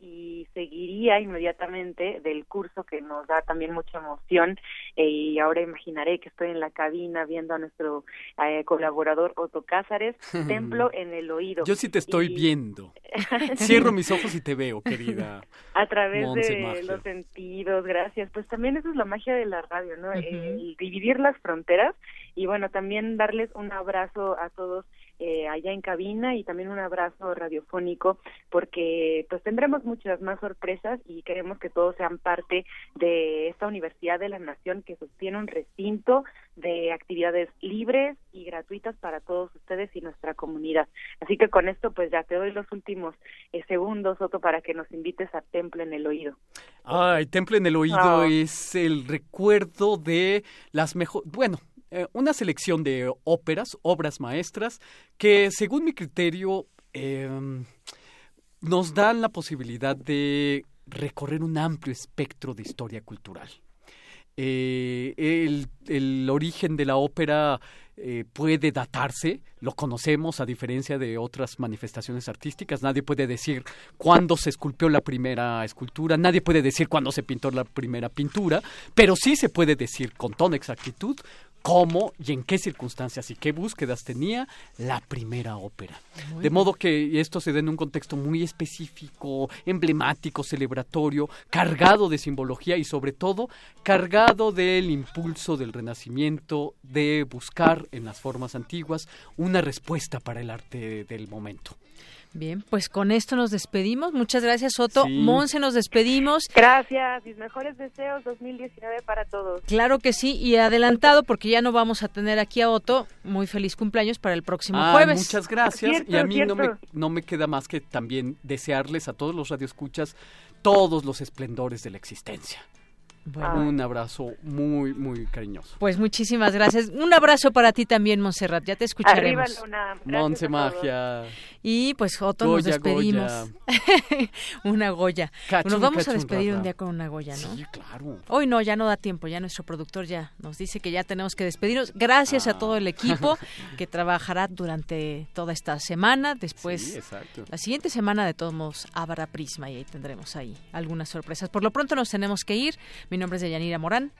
y seguiría inmediatamente del curso que nos da también mucha emoción eh, y ahora imaginaré que estoy en la cabina viendo a nuestro eh, colaborador Otto Cázares, <laughs> Templo en el oído. Yo sí te estoy viendo. <laughs> Cierro mis ojos y te veo, querida. <laughs> A través de los sentidos, gracias. Pues también eso es la magia de la radio, ¿no? El dividir las fronteras y bueno, también darles un abrazo a todos eh, allá en cabina y también un abrazo radiofónico porque pues tendremos muchas más sorpresas y queremos que todos sean parte de esta Universidad de la Nación que sostiene un recinto de actividades libres y gratuitas para todos ustedes y nuestra comunidad. Así que con esto pues ya te doy los últimos eh, segundos, Otto, para que nos invites a Temple en el Oído. Ay, Temple en el Oído Ah. es el recuerdo de las mejores, bueno, eh, una selección de óperas, obras maestras, que según mi criterio em, nos dan la posibilidad de recorrer un amplio espectro de historia cultural. Eh, el, origen de la ópera eh, puede datarse, lo conocemos a diferencia de otras manifestaciones artísticas. Nadie puede decir cuándo se esculpió la primera escultura, nadie puede decir cuándo se pintó la primera pintura, pero sí se puede decir con toda exactitud cómo y en qué circunstancias y qué búsquedas tenía la primera ópera. Muy de modo que esto se da en un contexto muy específico, emblemático, celebratorio, cargado de simbología y sobre todo cargado del impulso del renacimiento de buscar en las formas antiguas una respuesta para el arte del momento. Bien, pues con esto nos despedimos. Muchas gracias, Soto. Sí. Monse, nos despedimos. Gracias, mis mejores deseos 2019 para todos. Claro que sí, y adelantado, porque ya no vamos a tener aquí a Otto. Muy feliz cumpleaños para el próximo Ah, jueves. muchas gracias. Cierto, y a mí no me, no me queda más que también desearles a todos los radioescuchas todos los esplendores de la existencia. Bueno. Un abrazo muy, muy cariñoso. Pues muchísimas gracias. Un abrazo para ti también, Montserrat. Ya te Arriba escucharemos. la UNAM. Gracias Monse a todos. Magia. Y pues Otto, nos Goya, despedimos. <laughs> una Goya. Cachun, nos vamos a despedir un día con una Goya, ¿no? Sí, claro. Hoy no, ya no da tiempo, ya nuestro productor ya nos dice que ya tenemos que despedirnos. Gracias a todo el equipo <laughs> que trabajará durante toda esta semana. Después, Sí, la siguiente semana de todos modos habrá Prisma y ahí tendremos ahí algunas sorpresas. Por lo pronto nos tenemos que ir. Mi nombre es Deyanira Morán.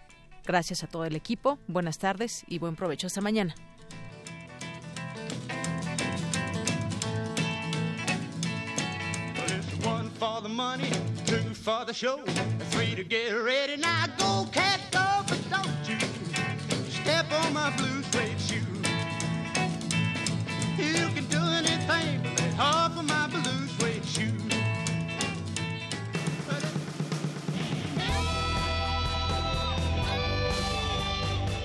Gracias a todo el equipo. Buenas tardes y buen provecho. Hasta mañana. For the money, two for the show, three to get ready. Now go, cat, go, but don't you step on my blue suede shoe. You can do anything but lay off of my blue suede shoe.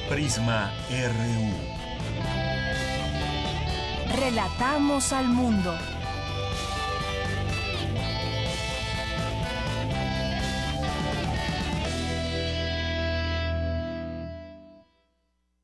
Prisma RU. Relatamos al mundo.